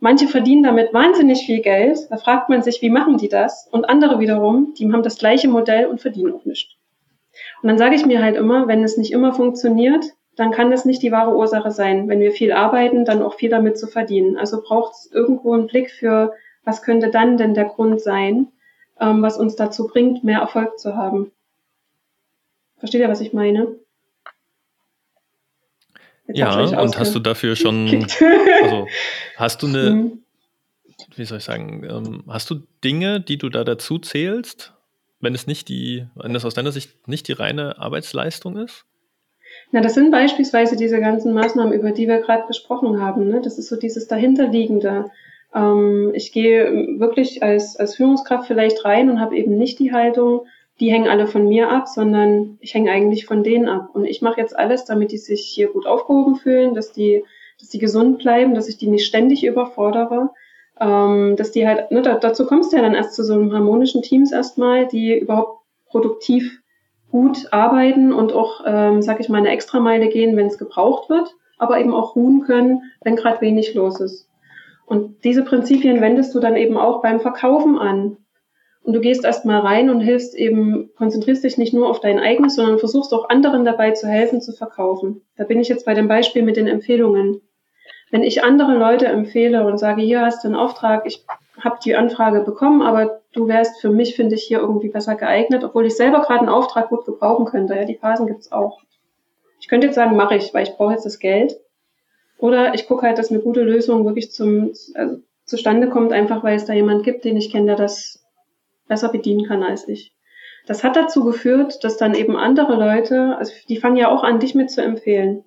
Manche verdienen damit wahnsinnig viel Geld. Da fragt man sich, wie machen die das? Und andere wiederum, die haben das gleiche Modell und verdienen auch nichts. Und dann sage ich mir halt immer, wenn es nicht immer funktioniert, dann kann das nicht die wahre Ursache sein. Wenn wir viel arbeiten, dann auch viel damit zu verdienen. Also braucht es irgendwo einen Blick für, was könnte dann denn der Grund sein, ähm, was uns dazu bringt, mehr Erfolg zu haben. Versteht ihr, was ich meine? Jetzt ja, und hast du dafür schon, also hast du eine, mhm. wie soll ich sagen, ähm, hast du Dinge, die du da dazu zählst, wenn es nicht die, wenn das aus deiner Sicht nicht die reine Arbeitsleistung ist? Na, das sind beispielsweise diese ganzen Maßnahmen, über die wir gerade gesprochen haben. Ne? Das ist so dieses dahinterliegende. Ähm, ich gehe wirklich als, als Führungskraft vielleicht rein und habe eben nicht die Haltung, die hängen alle von mir ab, sondern ich hänge eigentlich von denen ab. Und ich mache jetzt alles, damit die sich hier gut aufgehoben fühlen, dass die, dass die gesund bleiben, dass ich die nicht ständig überfordere. Ähm, dass die halt, ne, da, dazu kommst du ja dann erst zu so einem harmonischen Teams erstmal, die überhaupt produktiv gut arbeiten und auch, ähm, sag ich mal, eine Extrameile gehen, wenn es gebraucht wird, aber eben auch ruhen können, wenn gerade wenig los ist. Und diese Prinzipien wendest du dann eben auch beim Verkaufen an. Und du gehst erstmal rein und hilfst eben, konzentrierst dich nicht nur auf dein eigenes, sondern versuchst auch anderen dabei zu helfen, zu verkaufen. Da bin ich jetzt bei dem Beispiel mit den Empfehlungen. Wenn ich andere Leute empfehle und sage, hier hast du einen Auftrag, ich habe die Anfrage bekommen, aber du wärst für mich, finde ich, hier irgendwie besser geeignet, obwohl ich selber gerade einen Auftrag gut gebrauchen könnte. Ja, die Phasen gibt's auch. Ich könnte jetzt sagen, mache ich, weil ich brauche jetzt das Geld. Oder ich gucke halt, dass eine gute Lösung wirklich zum, also zustande kommt, einfach weil es da jemand gibt, den ich kenne, der das besser bedienen kann als ich. Das hat dazu geführt, dass dann eben andere Leute, also die fangen ja auch an, dich mit zu empfehlen.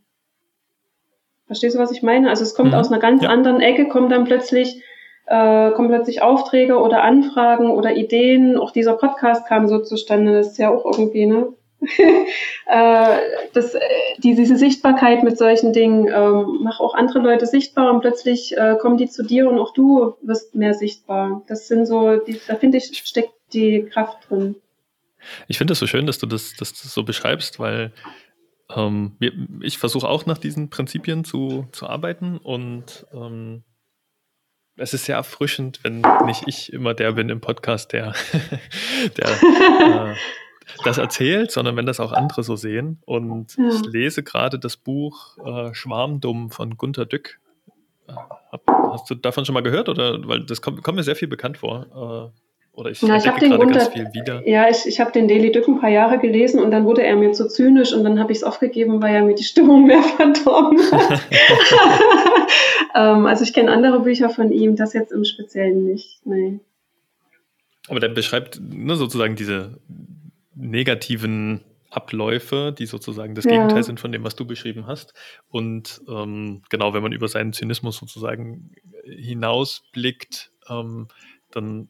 Verstehst du, was ich meine? Also es kommt mhm. aus einer ganz ja. anderen Ecke, kommt dann plötzlich, äh, kommen plötzlich Aufträge oder Anfragen oder Ideen. Auch dieser Podcast kam so zustande, das ist ja auch irgendwie, ne? äh, das, die, diese Sichtbarkeit mit solchen Dingen, ähm, mach auch andere Leute sichtbar und plötzlich äh, kommen die zu dir und auch du wirst mehr sichtbar. Das sind so, die, da finde ich, steckt die Kraft drin. Ich finde es so schön, dass du das, das so beschreibst, weil ähm, ich versuche auch nach diesen Prinzipien zu, zu arbeiten und ähm, es ist sehr erfrischend, wenn nicht ich immer der bin im Podcast, der, der äh, das erzählt, sondern wenn das auch andere so sehen. Und ja. ich lese gerade das Buch äh, Schwarmdumm von Gunter Dück. Äh, hast du davon schon mal gehört? Oder weil das kommt, kommt mir sehr viel bekannt vor. Äh, oder ich ja, ich habe den Gunter, ganz viel wieder. Ja, ich, ich habe den Daily Dück ein paar Jahre gelesen und dann wurde er mir zu zynisch und dann habe ich es aufgegeben, weil er mir die Stimmung mehr verdorben hat. ähm, also ich kenne andere Bücher von ihm, das jetzt im Speziellen nicht. Nee. Aber der beschreibt ne, sozusagen diese negativen Abläufe, die sozusagen das ja. Gegenteil sind von dem, was du beschrieben hast. Und ähm, genau, wenn man über seinen Zynismus sozusagen hinausblickt, ähm, dann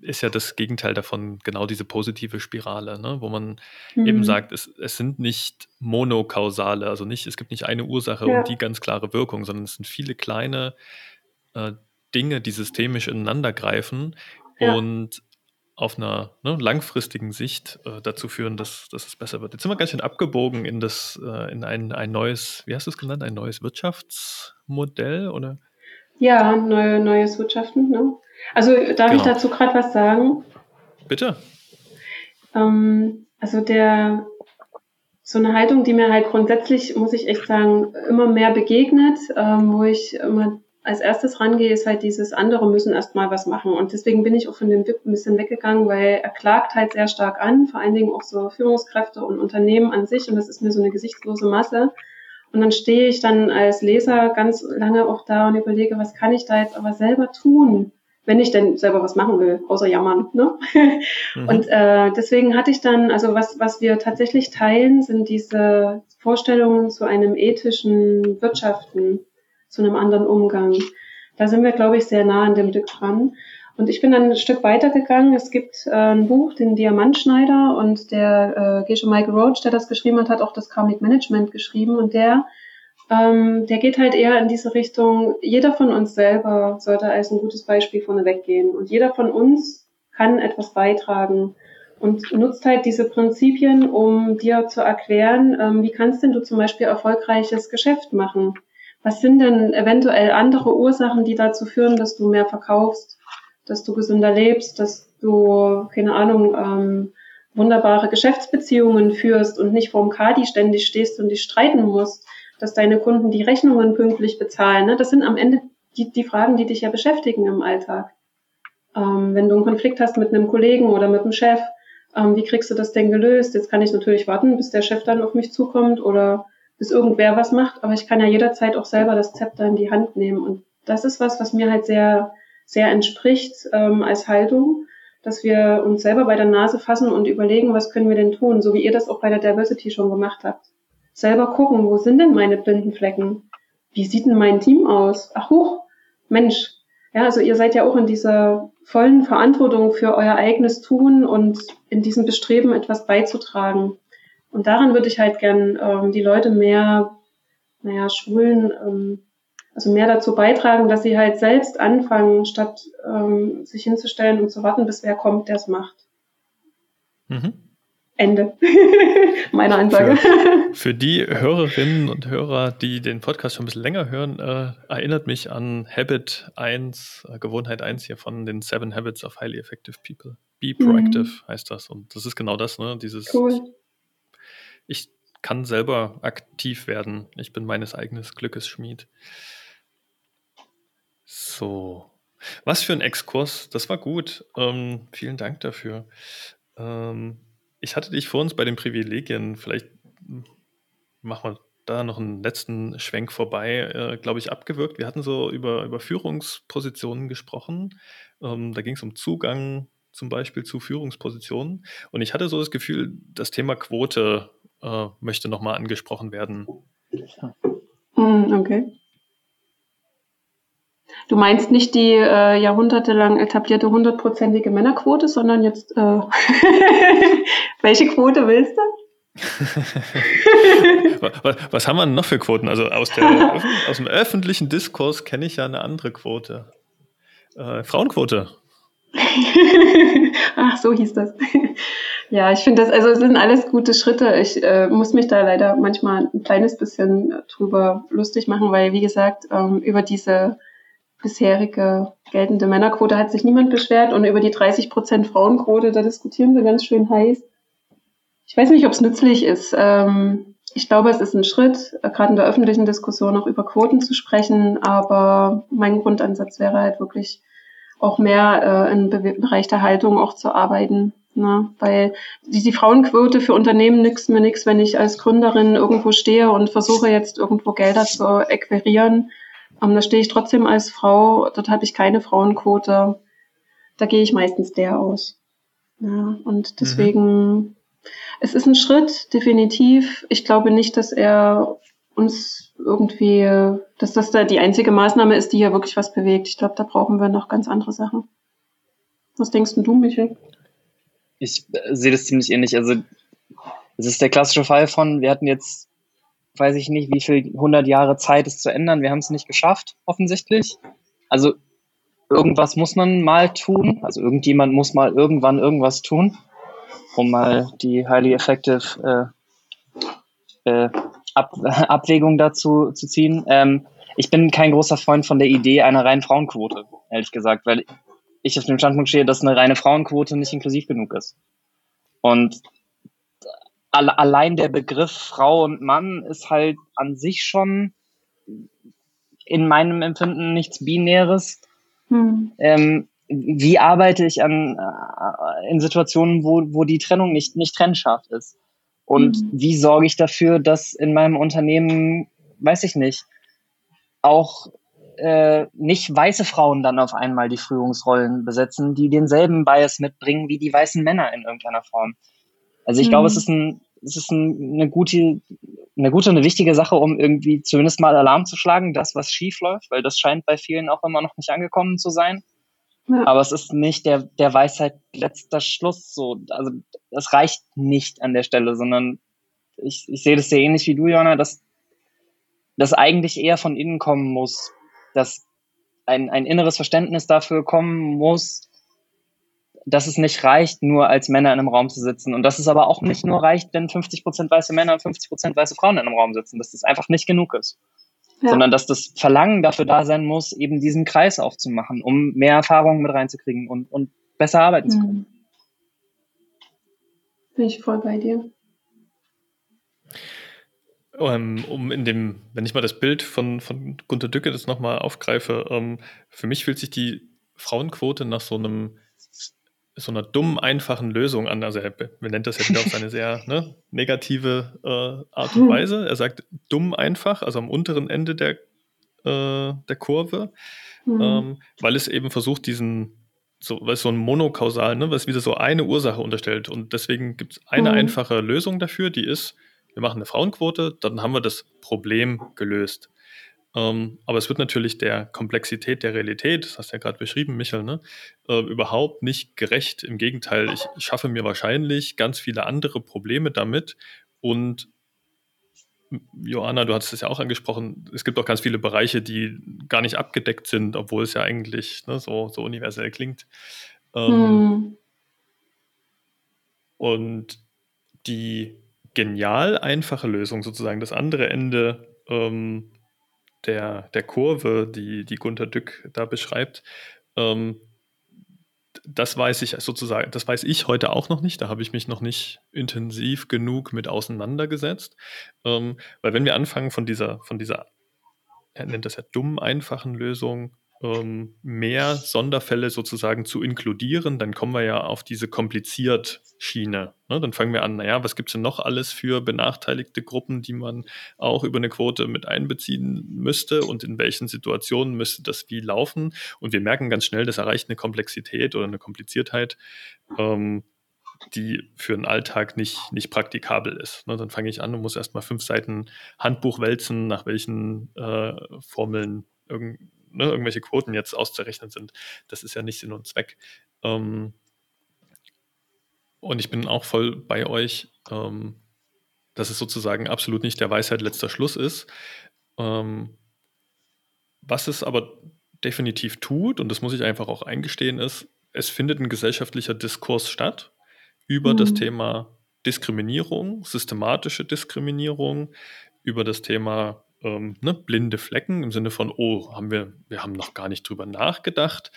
ist ja das Gegenteil davon genau diese positive Spirale, ne? wo man mhm. eben sagt, es, es sind nicht monokausale, also nicht, es gibt nicht eine Ursache ja. und die ganz klare Wirkung, sondern es sind viele kleine äh, Dinge, die systemisch ineinander greifen ja. und auf einer ne, langfristigen Sicht äh, dazu führen, dass, dass es besser wird. Jetzt sind wir ganz schön abgebogen in das, äh, in ein, ein neues, wie hast du es genannt, ein neues Wirtschaftsmodell oder? Ja, neue, neues Wirtschaften, ne? Also darf genau. ich dazu gerade was sagen? Bitte. Ähm, also der, so eine Haltung, die mir halt grundsätzlich, muss ich echt sagen, immer mehr begegnet, ähm, wo ich immer als erstes rangehe, ist halt dieses andere müssen erstmal was machen. Und deswegen bin ich auch von dem WIP ein bisschen weggegangen, weil er klagt halt sehr stark an, vor allen Dingen auch so Führungskräfte und Unternehmen an sich. Und das ist mir so eine gesichtslose Masse. Und dann stehe ich dann als Leser ganz lange auch da und überlege, was kann ich da jetzt aber selber tun? Wenn ich denn selber was machen will, außer jammern. Ne? Mhm. Und äh, deswegen hatte ich dann, also was, was wir tatsächlich teilen, sind diese Vorstellungen zu einem ethischen Wirtschaften, zu einem anderen Umgang. Da sind wir, glaube ich, sehr nah an dem Stück dran. Und ich bin dann ein Stück weitergegangen. Es gibt äh, ein Buch, den Diamantschneider und der äh, Gesche Michael Roach, der das geschrieben hat, hat auch das Karmic Management geschrieben und der ähm, der geht halt eher in diese Richtung, jeder von uns selber sollte als ein gutes Beispiel vorneweg gehen. Und jeder von uns kann etwas beitragen und nutzt halt diese Prinzipien, um dir zu erklären, ähm, wie kannst denn du zum Beispiel erfolgreiches Geschäft machen? Was sind denn eventuell andere Ursachen, die dazu führen, dass du mehr verkaufst, dass du gesünder lebst, dass du, keine Ahnung, ähm, wunderbare Geschäftsbeziehungen führst und nicht vorm Kadi ständig stehst und dich streiten musst? Dass deine Kunden die Rechnungen pünktlich bezahlen. Ne? Das sind am Ende die, die Fragen, die dich ja beschäftigen im Alltag. Ähm, wenn du einen Konflikt hast mit einem Kollegen oder mit einem Chef, ähm, wie kriegst du das denn gelöst? Jetzt kann ich natürlich warten, bis der Chef dann auf mich zukommt oder bis irgendwer was macht, aber ich kann ja jederzeit auch selber das Zepter in die Hand nehmen. Und das ist was, was mir halt sehr, sehr entspricht ähm, als Haltung, dass wir uns selber bei der Nase fassen und überlegen, was können wir denn tun, so wie ihr das auch bei der Diversity schon gemacht habt selber gucken, wo sind denn meine blinden Flecken? Wie sieht denn mein Team aus? Ach hoch, Mensch. Ja, also ihr seid ja auch in dieser vollen Verantwortung für euer eigenes Tun und in diesem Bestreben etwas beizutragen. Und daran würde ich halt gern ähm, die Leute mehr, naja, schulen, ähm, also mehr dazu beitragen, dass sie halt selbst anfangen, statt ähm, sich hinzustellen und zu warten, bis wer kommt, der es macht. Mhm. Ende meiner Ansage. Für, für, die Hörerinnen und Hörer, die den Podcast schon ein bisschen länger hören, äh, erinnert mich an Habit 1, äh, Gewohnheit 1 hier von den Seven Habits of Highly Effective People. Be proactive mhm. heißt das. Und das ist genau das, ne? Dieses cool. Ich kann selber aktiv werden. Ich bin meines eigenen Glückes Schmied. So. Was für ein Exkurs. Das war gut. Ähm, vielen Dank dafür. Ähm, ich hatte dich vor uns bei den Privilegien, vielleicht machen wir da noch einen letzten Schwenk vorbei, äh, glaube ich, abgewirkt. Wir hatten so über, über Führungspositionen gesprochen. Ähm, da ging es um Zugang zum Beispiel zu Führungspositionen. Und ich hatte so das Gefühl, das Thema Quote äh, möchte nochmal angesprochen werden. Hm, okay. Du meinst nicht die äh, jahrhundertelang etablierte hundertprozentige Männerquote, sondern jetzt äh, welche Quote willst du? was, was, haben wir noch für Quoten? Also aus, der, aus dem öffentlichen Diskurs kenne ich ja eine andere Quote. Äh, Frauenquote. Ach, so hieß das. ja, ich finde das, also es sind alles gute Schritte. Ich äh, muss mich da leider manchmal ein kleines bisschen drüber lustig machen, weil, wie gesagt, ähm, über diese bisherige geltende Männerquote hat sich niemand beschwert und über die 30 Prozent Frauenquote, da diskutieren wir ganz schön heiß. Ich weiß nicht, ob es nützlich ist. Ähm, ich glaube, es ist ein Schritt, äh, gerade in der öffentlichen Diskussion auch über Quoten zu sprechen, aber mein Grundansatz wäre halt wirklich auch mehr äh, im Be Bereich der Haltung auch zu arbeiten. Ne? Weil die, die Frauenquote für Unternehmen nützt mir nichts, wenn ich als Gründerin irgendwo stehe und versuche jetzt irgendwo Gelder zu akquirieren um, da stehe ich trotzdem als Frau, dort habe ich keine Frauenquote. Da gehe ich meistens der aus. Ja, und mhm. deswegen, mhm. es ist ein Schritt, definitiv. Ich glaube nicht, dass er uns irgendwie, dass das da die einzige Maßnahme ist, die hier wirklich was bewegt. Ich glaube, da brauchen wir noch ganz andere Sachen. Was denkst du, Michael? Ich äh, sehe das ziemlich ähnlich. Also, es ist der klassische Fall von, wir hatten jetzt weiß ich nicht, wie viel hundert Jahre Zeit es zu ändern. Wir haben es nicht geschafft, offensichtlich. Also irgendwas muss man mal tun. Also irgendjemand muss mal irgendwann irgendwas tun, um mal die highly effective äh, äh, Ab Abwägung dazu zu ziehen. Ähm, ich bin kein großer Freund von der Idee einer reinen Frauenquote, ehrlich gesagt, weil ich auf dem Standpunkt stehe, dass eine reine Frauenquote nicht inklusiv genug ist. Und allein der Begriff Frau und Mann ist halt an sich schon in meinem Empfinden nichts Binäres. Hm. Ähm, wie arbeite ich an, äh, in Situationen, wo, wo die Trennung nicht, nicht trennscharf ist? Und mhm. wie sorge ich dafür, dass in meinem Unternehmen, weiß ich nicht, auch äh, nicht weiße Frauen dann auf einmal die Führungsrollen besetzen, die denselben Bias mitbringen wie die weißen Männer in irgendeiner Form. Also ich mhm. glaube, es ist ein, es ist ein, eine gute, eine gute und eine wichtige Sache, um irgendwie zumindest mal Alarm zu schlagen, das, was schief läuft, weil das scheint bei vielen auch immer noch nicht angekommen zu sein. Ja. Aber es ist nicht der, der Weisheit letzter Schluss so. Also es reicht nicht an der Stelle, sondern ich, ich sehe das sehr ähnlich wie du, Jona, dass das eigentlich eher von innen kommen muss, dass ein, ein inneres Verständnis dafür kommen muss, dass es nicht reicht, nur als Männer in einem Raum zu sitzen. Und dass es aber auch nicht nur reicht, wenn 50 Prozent weiße Männer und 50 Prozent weiße Frauen in einem Raum sitzen. Dass das einfach nicht genug ist ja. sondern dass das Verlangen dafür da sein muss, eben diesen Kreis aufzumachen, um mehr Erfahrungen mit reinzukriegen und, und besser arbeiten zu können. Mhm. Bin ich voll bei dir. Um, um in dem, wenn ich mal das Bild von, von Gunter Dücke das nochmal aufgreife, um, ähm, für mich fühlt sich die Frauenquote nach so einem so einer dummen, einfachen Lösung an. Also er benennt das ja wieder auf seine sehr ne, negative äh, Art und. Weise. Er sagt dumm einfach, also am unteren Ende der, äh, der Kurve, mhm. ähm, weil es eben versucht, diesen, so, weil es so ein monokausal, ne, was wieder so eine Ursache unterstellt. Und deswegen gibt es eine mhm. einfache Lösung dafür, die ist, wir machen eine Frauenquote, dann haben wir das Problem gelöst. Ähm, aber es wird natürlich der Komplexität der Realität, das hast du ja gerade beschrieben, Michael, ne, äh, überhaupt nicht gerecht. Im Gegenteil, ich schaffe mir wahrscheinlich ganz viele andere Probleme damit. Und Johanna, du hast es ja auch angesprochen, es gibt auch ganz viele Bereiche, die gar nicht abgedeckt sind, obwohl es ja eigentlich ne, so, so universell klingt. Ähm, hm. Und die genial einfache Lösung, sozusagen das andere Ende ähm, der, der Kurve, die, die Gunter Dück da beschreibt, ähm, das weiß ich sozusagen, das weiß ich heute auch noch nicht. Da habe ich mich noch nicht intensiv genug mit auseinandergesetzt. Ähm, weil wenn wir anfangen von dieser, von dieser, er nennt das ja dumm einfachen Lösung, ähm, mehr Sonderfälle sozusagen zu inkludieren, dann kommen wir ja auf diese kompliziert Schiene. Ne? Dann fangen wir an, naja, was gibt es denn noch alles für benachteiligte Gruppen, die man auch über eine Quote mit einbeziehen müsste und in welchen Situationen müsste das wie laufen? Und wir merken ganz schnell, das erreicht eine Komplexität oder eine Kompliziertheit, ähm, die für den Alltag nicht, nicht praktikabel ist. Ne? Dann fange ich an und muss erstmal fünf Seiten Handbuch wälzen, nach welchen äh, Formeln irgendwie ne, irgendwelche Quoten jetzt auszurechnen sind. Das ist ja nicht Sinn und Zweck. Ähm, und ich bin auch voll bei euch, ähm, dass es sozusagen absolut nicht der Weisheit letzter Schluss ist. Ähm, was es aber definitiv tut, und das muss ich einfach auch eingestehen, ist, es findet ein gesellschaftlicher Diskurs statt über mhm. das Thema Diskriminierung, systematische Diskriminierung, über das Thema ähm, ne, blinde Flecken im Sinne von, oh, haben wir, wir haben noch gar nicht drüber nachgedacht,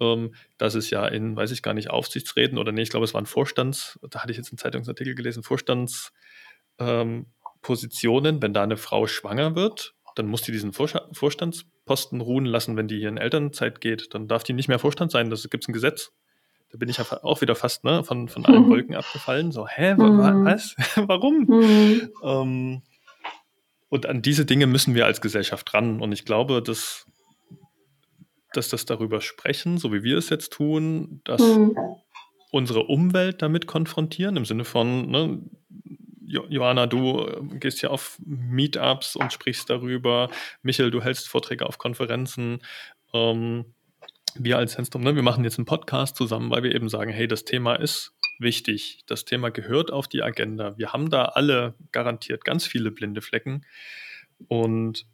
ähm, dass es ja in, weiß ich gar nicht, Aufsichtsräten oder nee, ich glaube, es waren Vorstands, da hatte ich jetzt einen Zeitungsartikel gelesen, Vorstandspositionen, ähm, wenn da eine Frau schwanger wird, dann muss die diesen Vorstandsposten ruhen lassen, wenn die hier in Elternzeit geht. Dann darf die nicht mehr Vorstand sein. Da gibt es ein Gesetz. Da bin ich ja auch wieder fast ne, von, von allen Wolken abgefallen. So, hä, mhm. was? Warum? Mhm. Ähm, und an diese Dinge müssen wir als Gesellschaft ran. Und ich glaube, dass, dass das darüber sprechen, so wie wir es jetzt tun, dass mhm. unsere Umwelt damit konfrontieren, im Sinne von, ne, Johanna, du äh, gehst ja auf Meetups und sprichst darüber. Michael, du hältst Vorträge auf Konferenzen. Ähm, wir als Senstum, ne, wir machen jetzt einen Podcast zusammen, weil wir eben sagen, hey, das Thema ist wichtig. Das Thema gehört auf die Agenda. Wir haben da alle garantiert ganz viele blinde Flecken und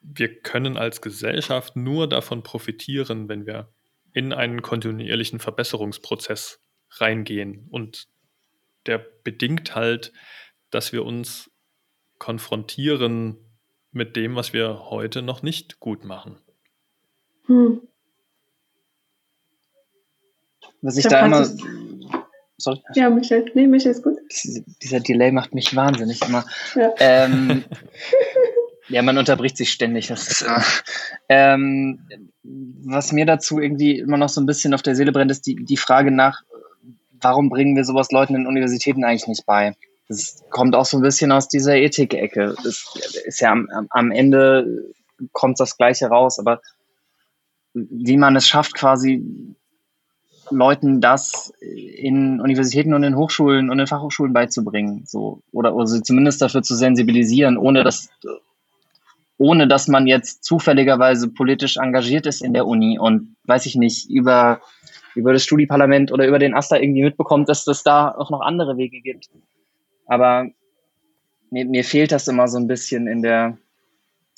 wir können als Gesellschaft nur davon profitieren, wenn wir in einen kontinuierlichen Verbesserungsprozess reingehen. Und der bedingt halt, dass wir uns konfrontieren mit dem, was wir heute noch nicht gut machen. Hm. Was ich da, da immer Sorry. Ja, Michel. Nee, Michel ist gut. Dieser Delay macht mich wahnsinnig immer. Ja, ähm, ja man unterbricht sich ständig. Das ist, äh, ähm, was mir dazu irgendwie immer noch so ein bisschen auf der Seele brennt, ist die, die Frage nach, warum bringen wir sowas Leuten in Universitäten eigentlich nicht bei? Das kommt auch so ein bisschen aus dieser Ethik-Ecke. Das ist ja am, am Ende kommt das Gleiche raus, aber wie man es schafft, quasi Leuten das in Universitäten und in Hochschulen und in Fachhochschulen beizubringen, so oder, oder sie zumindest dafür zu sensibilisieren, ohne dass ohne dass man jetzt zufälligerweise politisch engagiert ist in der Uni und weiß ich nicht über über das Studieparlament oder über den AStA irgendwie mitbekommt, dass es da auch noch andere Wege gibt. Aber mir, mir fehlt das immer so ein bisschen in der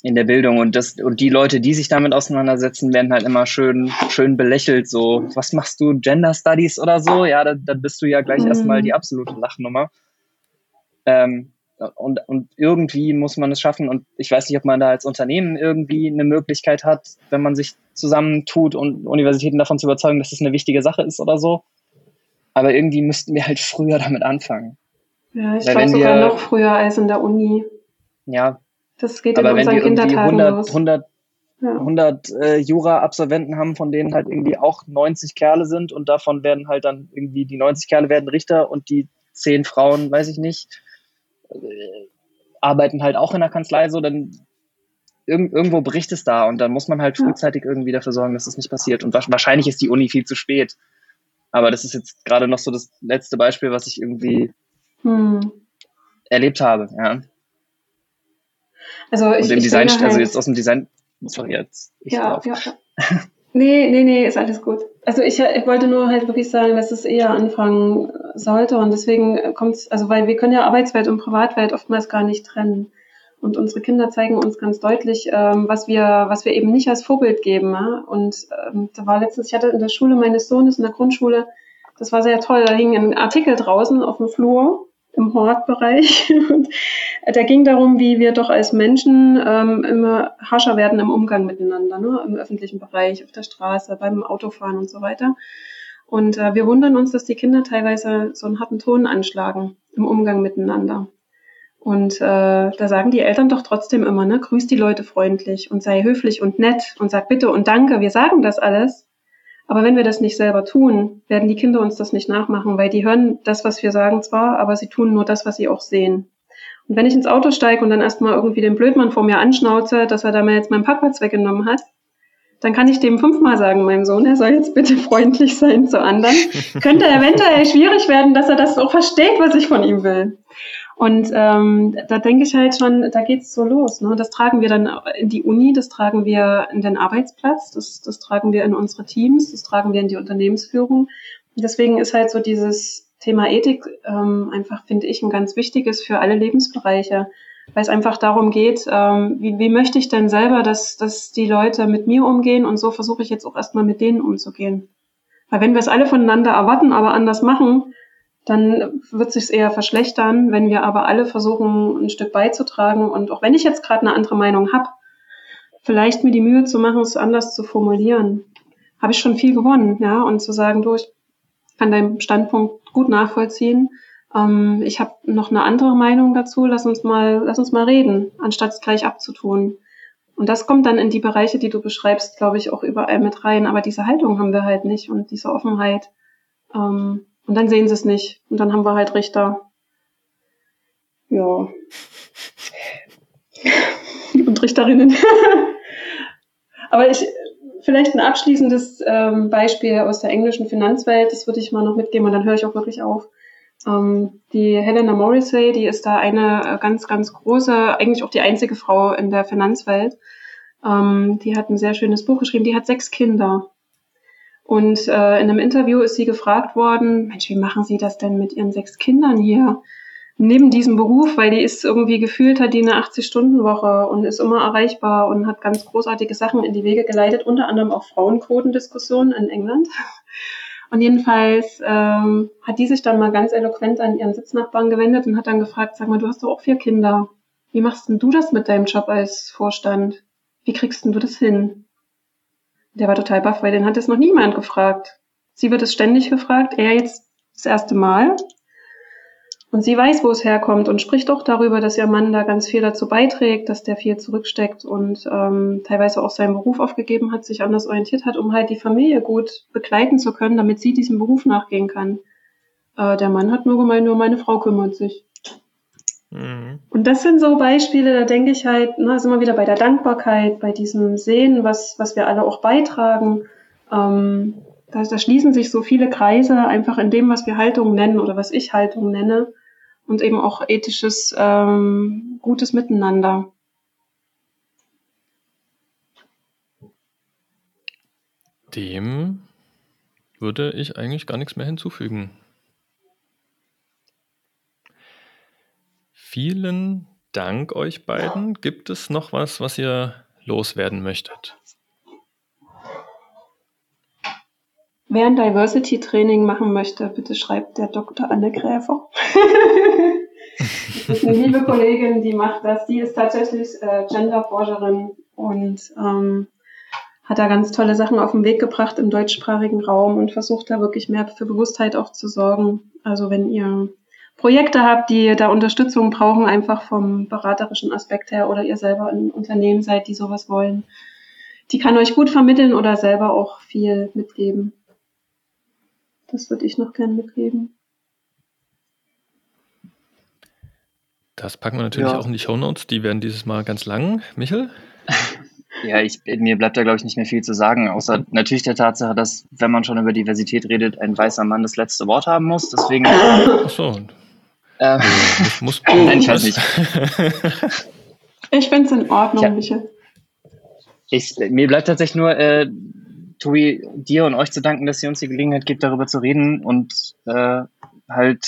in der Bildung und das und die Leute, die sich damit auseinandersetzen, werden halt immer schön schön belächelt. So, was machst du Gender Studies oder so? Ja, da, da bist du ja gleich mhm. erstmal die absolute Lachnummer. Ähm, und, und irgendwie muss man es schaffen. Und ich weiß nicht, ob man da als Unternehmen irgendwie eine Möglichkeit hat, wenn man sich zusammentut und Universitäten davon zu überzeugen, dass es das eine wichtige Sache ist oder so. Aber irgendwie müssten wir halt früher damit anfangen. Ja, ich glaube sogar wir, noch früher als in der Uni. Ja, das geht aber in unseren Kindertagen 100, los. 100, ja. 100 äh, Jura-Absolventen haben, von denen halt irgendwie auch 90 Kerle sind und davon werden halt dann irgendwie die 90 Kerle werden Richter und die 10 Frauen, weiß ich nicht, äh, arbeiten halt auch in der Kanzlei so, dann irg irgendwo bricht es da und dann muss man halt frühzeitig irgendwie dafür sorgen, dass das nicht passiert. Und wahrscheinlich ist die Uni viel zu spät. Aber das ist jetzt gerade noch so das letzte Beispiel, was ich irgendwie hm. erlebt habe, ja. Also ich, und im Design, halt, also jetzt aus dem Design, sorry, jetzt. Ich ja, ja, ja. Nee, nee, nee, ist alles gut. Also ich, ich wollte nur halt wirklich sagen, dass es eher anfangen sollte und deswegen kommt es, also weil wir können ja Arbeitswelt und Privatwelt oftmals gar nicht trennen. Und unsere Kinder zeigen uns ganz deutlich, ähm, was wir, was wir eben nicht als Vorbild geben. Ja? Und ähm, da war letztens, ich hatte in der Schule meines Sohnes in der Grundschule, das war sehr toll, da hing ein Artikel draußen auf dem Flur im Hortbereich. Und da ging darum, wie wir doch als Menschen ähm, immer harscher werden im Umgang miteinander, ne? im öffentlichen Bereich, auf der Straße, beim Autofahren und so weiter. Und äh, wir wundern uns, dass die Kinder teilweise so einen harten Ton anschlagen im Umgang miteinander. Und äh, da sagen die Eltern doch trotzdem immer, ne, grüß die Leute freundlich und sei höflich und nett und sag bitte und danke. Wir sagen das alles. Aber wenn wir das nicht selber tun, werden die Kinder uns das nicht nachmachen, weil die hören das, was wir sagen zwar, aber sie tun nur das, was sie auch sehen. Und wenn ich ins Auto steige und dann erstmal irgendwie den Blödmann vor mir anschnauze, dass er da mal jetzt meinen Parkplatz weggenommen hat, dann kann ich dem fünfmal sagen, meinem Sohn, er soll jetzt bitte freundlich sein zu anderen. Könnte eventuell schwierig werden, dass er das auch versteht, was ich von ihm will. Und ähm, da denke ich halt schon, da geht's so los. Ne? Das tragen wir dann in die Uni, das tragen wir in den Arbeitsplatz, das, das tragen wir in unsere Teams, das tragen wir in die Unternehmensführung. Deswegen ist halt so dieses Thema Ethik ähm, einfach, finde ich, ein ganz wichtiges für alle Lebensbereiche, weil es einfach darum geht, ähm, wie, wie möchte ich denn selber, dass, dass die Leute mit mir umgehen und so versuche ich jetzt auch erstmal mit denen umzugehen. Weil wenn wir es alle voneinander erwarten, aber anders machen, dann wird sich eher verschlechtern. Wenn wir aber alle versuchen, ein Stück beizutragen und auch wenn ich jetzt gerade eine andere Meinung habe, vielleicht mir die Mühe zu machen, es anders zu formulieren, habe ich schon viel gewonnen, ja, und zu sagen, du, ich kann deinen Standpunkt gut nachvollziehen. Ähm, ich habe noch eine andere Meinung dazu. Lass uns mal, lass uns mal reden, anstatt es gleich abzutun. Und das kommt dann in die Bereiche, die du beschreibst, glaube ich, auch überall mit rein. Aber diese Haltung haben wir halt nicht und diese Offenheit. Ähm, und dann sehen sie es nicht. Und dann haben wir halt Richter. Ja. Und Richterinnen. Aber ich, vielleicht ein abschließendes ähm, Beispiel aus der englischen Finanzwelt, das würde ich mal noch mitgeben und dann höre ich auch wirklich auf. Ähm, die Helena Morrissey, die ist da eine äh, ganz, ganz große, eigentlich auch die einzige Frau in der Finanzwelt. Ähm, die hat ein sehr schönes Buch geschrieben, die hat sechs Kinder. Und äh, in einem Interview ist sie gefragt worden, Mensch, wie machen Sie das denn mit Ihren sechs Kindern hier? Neben diesem Beruf, weil die ist irgendwie gefühlt, hat die eine 80-Stunden-Woche und ist immer erreichbar und hat ganz großartige Sachen in die Wege geleitet, unter anderem auch Frauenquotendiskussionen in England. Und jedenfalls ähm, hat die sich dann mal ganz eloquent an ihren Sitznachbarn gewendet und hat dann gefragt, sag mal, du hast doch auch vier Kinder. Wie machst denn du das mit deinem Job als Vorstand? Wie kriegst denn du das hin? Der war total baff, weil den hat es noch niemand gefragt. Sie wird es ständig gefragt, er jetzt das erste Mal. Und sie weiß, wo es herkommt und spricht auch darüber, dass ihr Mann da ganz viel dazu beiträgt, dass der viel zurücksteckt und ähm, teilweise auch seinen Beruf aufgegeben hat, sich anders orientiert hat, um halt die Familie gut begleiten zu können, damit sie diesem Beruf nachgehen kann. Äh, der Mann hat nur gemeint, nur meine Frau kümmert sich. Mhm. Und das sind so Beispiele, da denke ich halt, na, sind wir wieder bei der Dankbarkeit, bei diesem Sehen, was, was wir alle auch beitragen. Ähm, da, da schließen sich so viele Kreise einfach in dem, was wir Haltung nennen oder was ich Haltung nenne und eben auch ethisches, ähm, gutes Miteinander. Dem würde ich eigentlich gar nichts mehr hinzufügen. Vielen Dank euch beiden. Gibt es noch was, was ihr loswerden möchtet? Wer ein Diversity-Training machen möchte, bitte schreibt der Dr. Anne Gräfer. das ist eine liebe Kollegin, die macht das. Die ist tatsächlich äh, Genderforscherin und ähm, hat da ganz tolle Sachen auf den Weg gebracht im deutschsprachigen Raum und versucht da wirklich mehr für Bewusstheit auch zu sorgen. Also wenn ihr Projekte habt, die da Unterstützung brauchen, einfach vom beraterischen Aspekt her oder ihr selber ein Unternehmen seid, die sowas wollen, die kann euch gut vermitteln oder selber auch viel mitgeben. Das würde ich noch gerne mitgeben. Das packen wir natürlich ja. auch in die Shownotes. Die werden dieses Mal ganz lang. Michel? Ja, ich, mir bleibt da, glaube ich, nicht mehr viel zu sagen, außer natürlich der Tatsache, dass, wenn man schon über Diversität redet, ein weißer Mann das letzte Wort haben muss. Deswegen. Ach so. Äh, muss, muss, Nein, ich weiß nicht. Ich finde es in Ordnung, ja. Michel. Ich, mir bleibt tatsächlich nur äh, Tobi, dir und euch zu danken, dass ihr uns die Gelegenheit gibt, darüber zu reden und äh, halt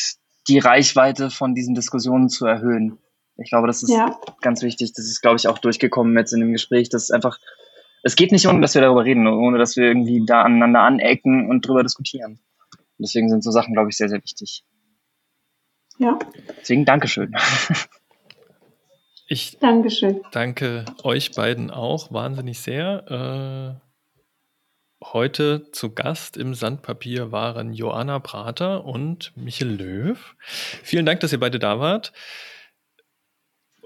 die Reichweite von diesen Diskussionen zu erhöhen. Ich glaube, das ist ja. ganz wichtig. Das ist, glaube ich, auch durchgekommen jetzt in dem Gespräch. Das ist einfach, es geht nicht ohne, dass wir darüber reden, ohne dass wir irgendwie da aneinander anecken und darüber diskutieren. Und deswegen sind so Sachen, glaube ich, sehr, sehr wichtig. Ja. Deswegen Dankeschön. Ich Dankeschön. danke euch beiden auch wahnsinnig sehr. Äh Heute zu Gast im Sandpapier waren Joanna Prater und Michel Löw. Vielen Dank, dass ihr beide da wart.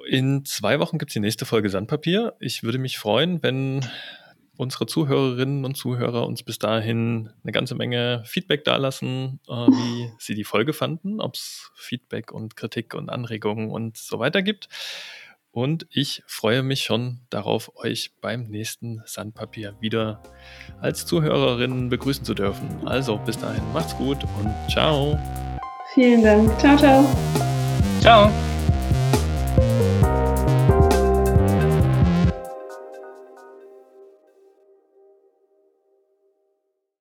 In zwei Wochen gibt es die nächste Folge Sandpapier. Ich würde mich freuen, wenn unsere Zuhörerinnen und Zuhörer uns bis dahin eine ganze Menge Feedback dalassen, äh, wie sie die Folge fanden, ob es Feedback und Kritik und Anregungen und so weiter gibt. Und ich freue mich schon darauf, euch beim nächsten Sandpapier wieder als Zuhörerinnen begrüßen zu dürfen. Also bis dahin, macht's gut und ciao. Vielen Dank. Ciao, ciao. Ciao.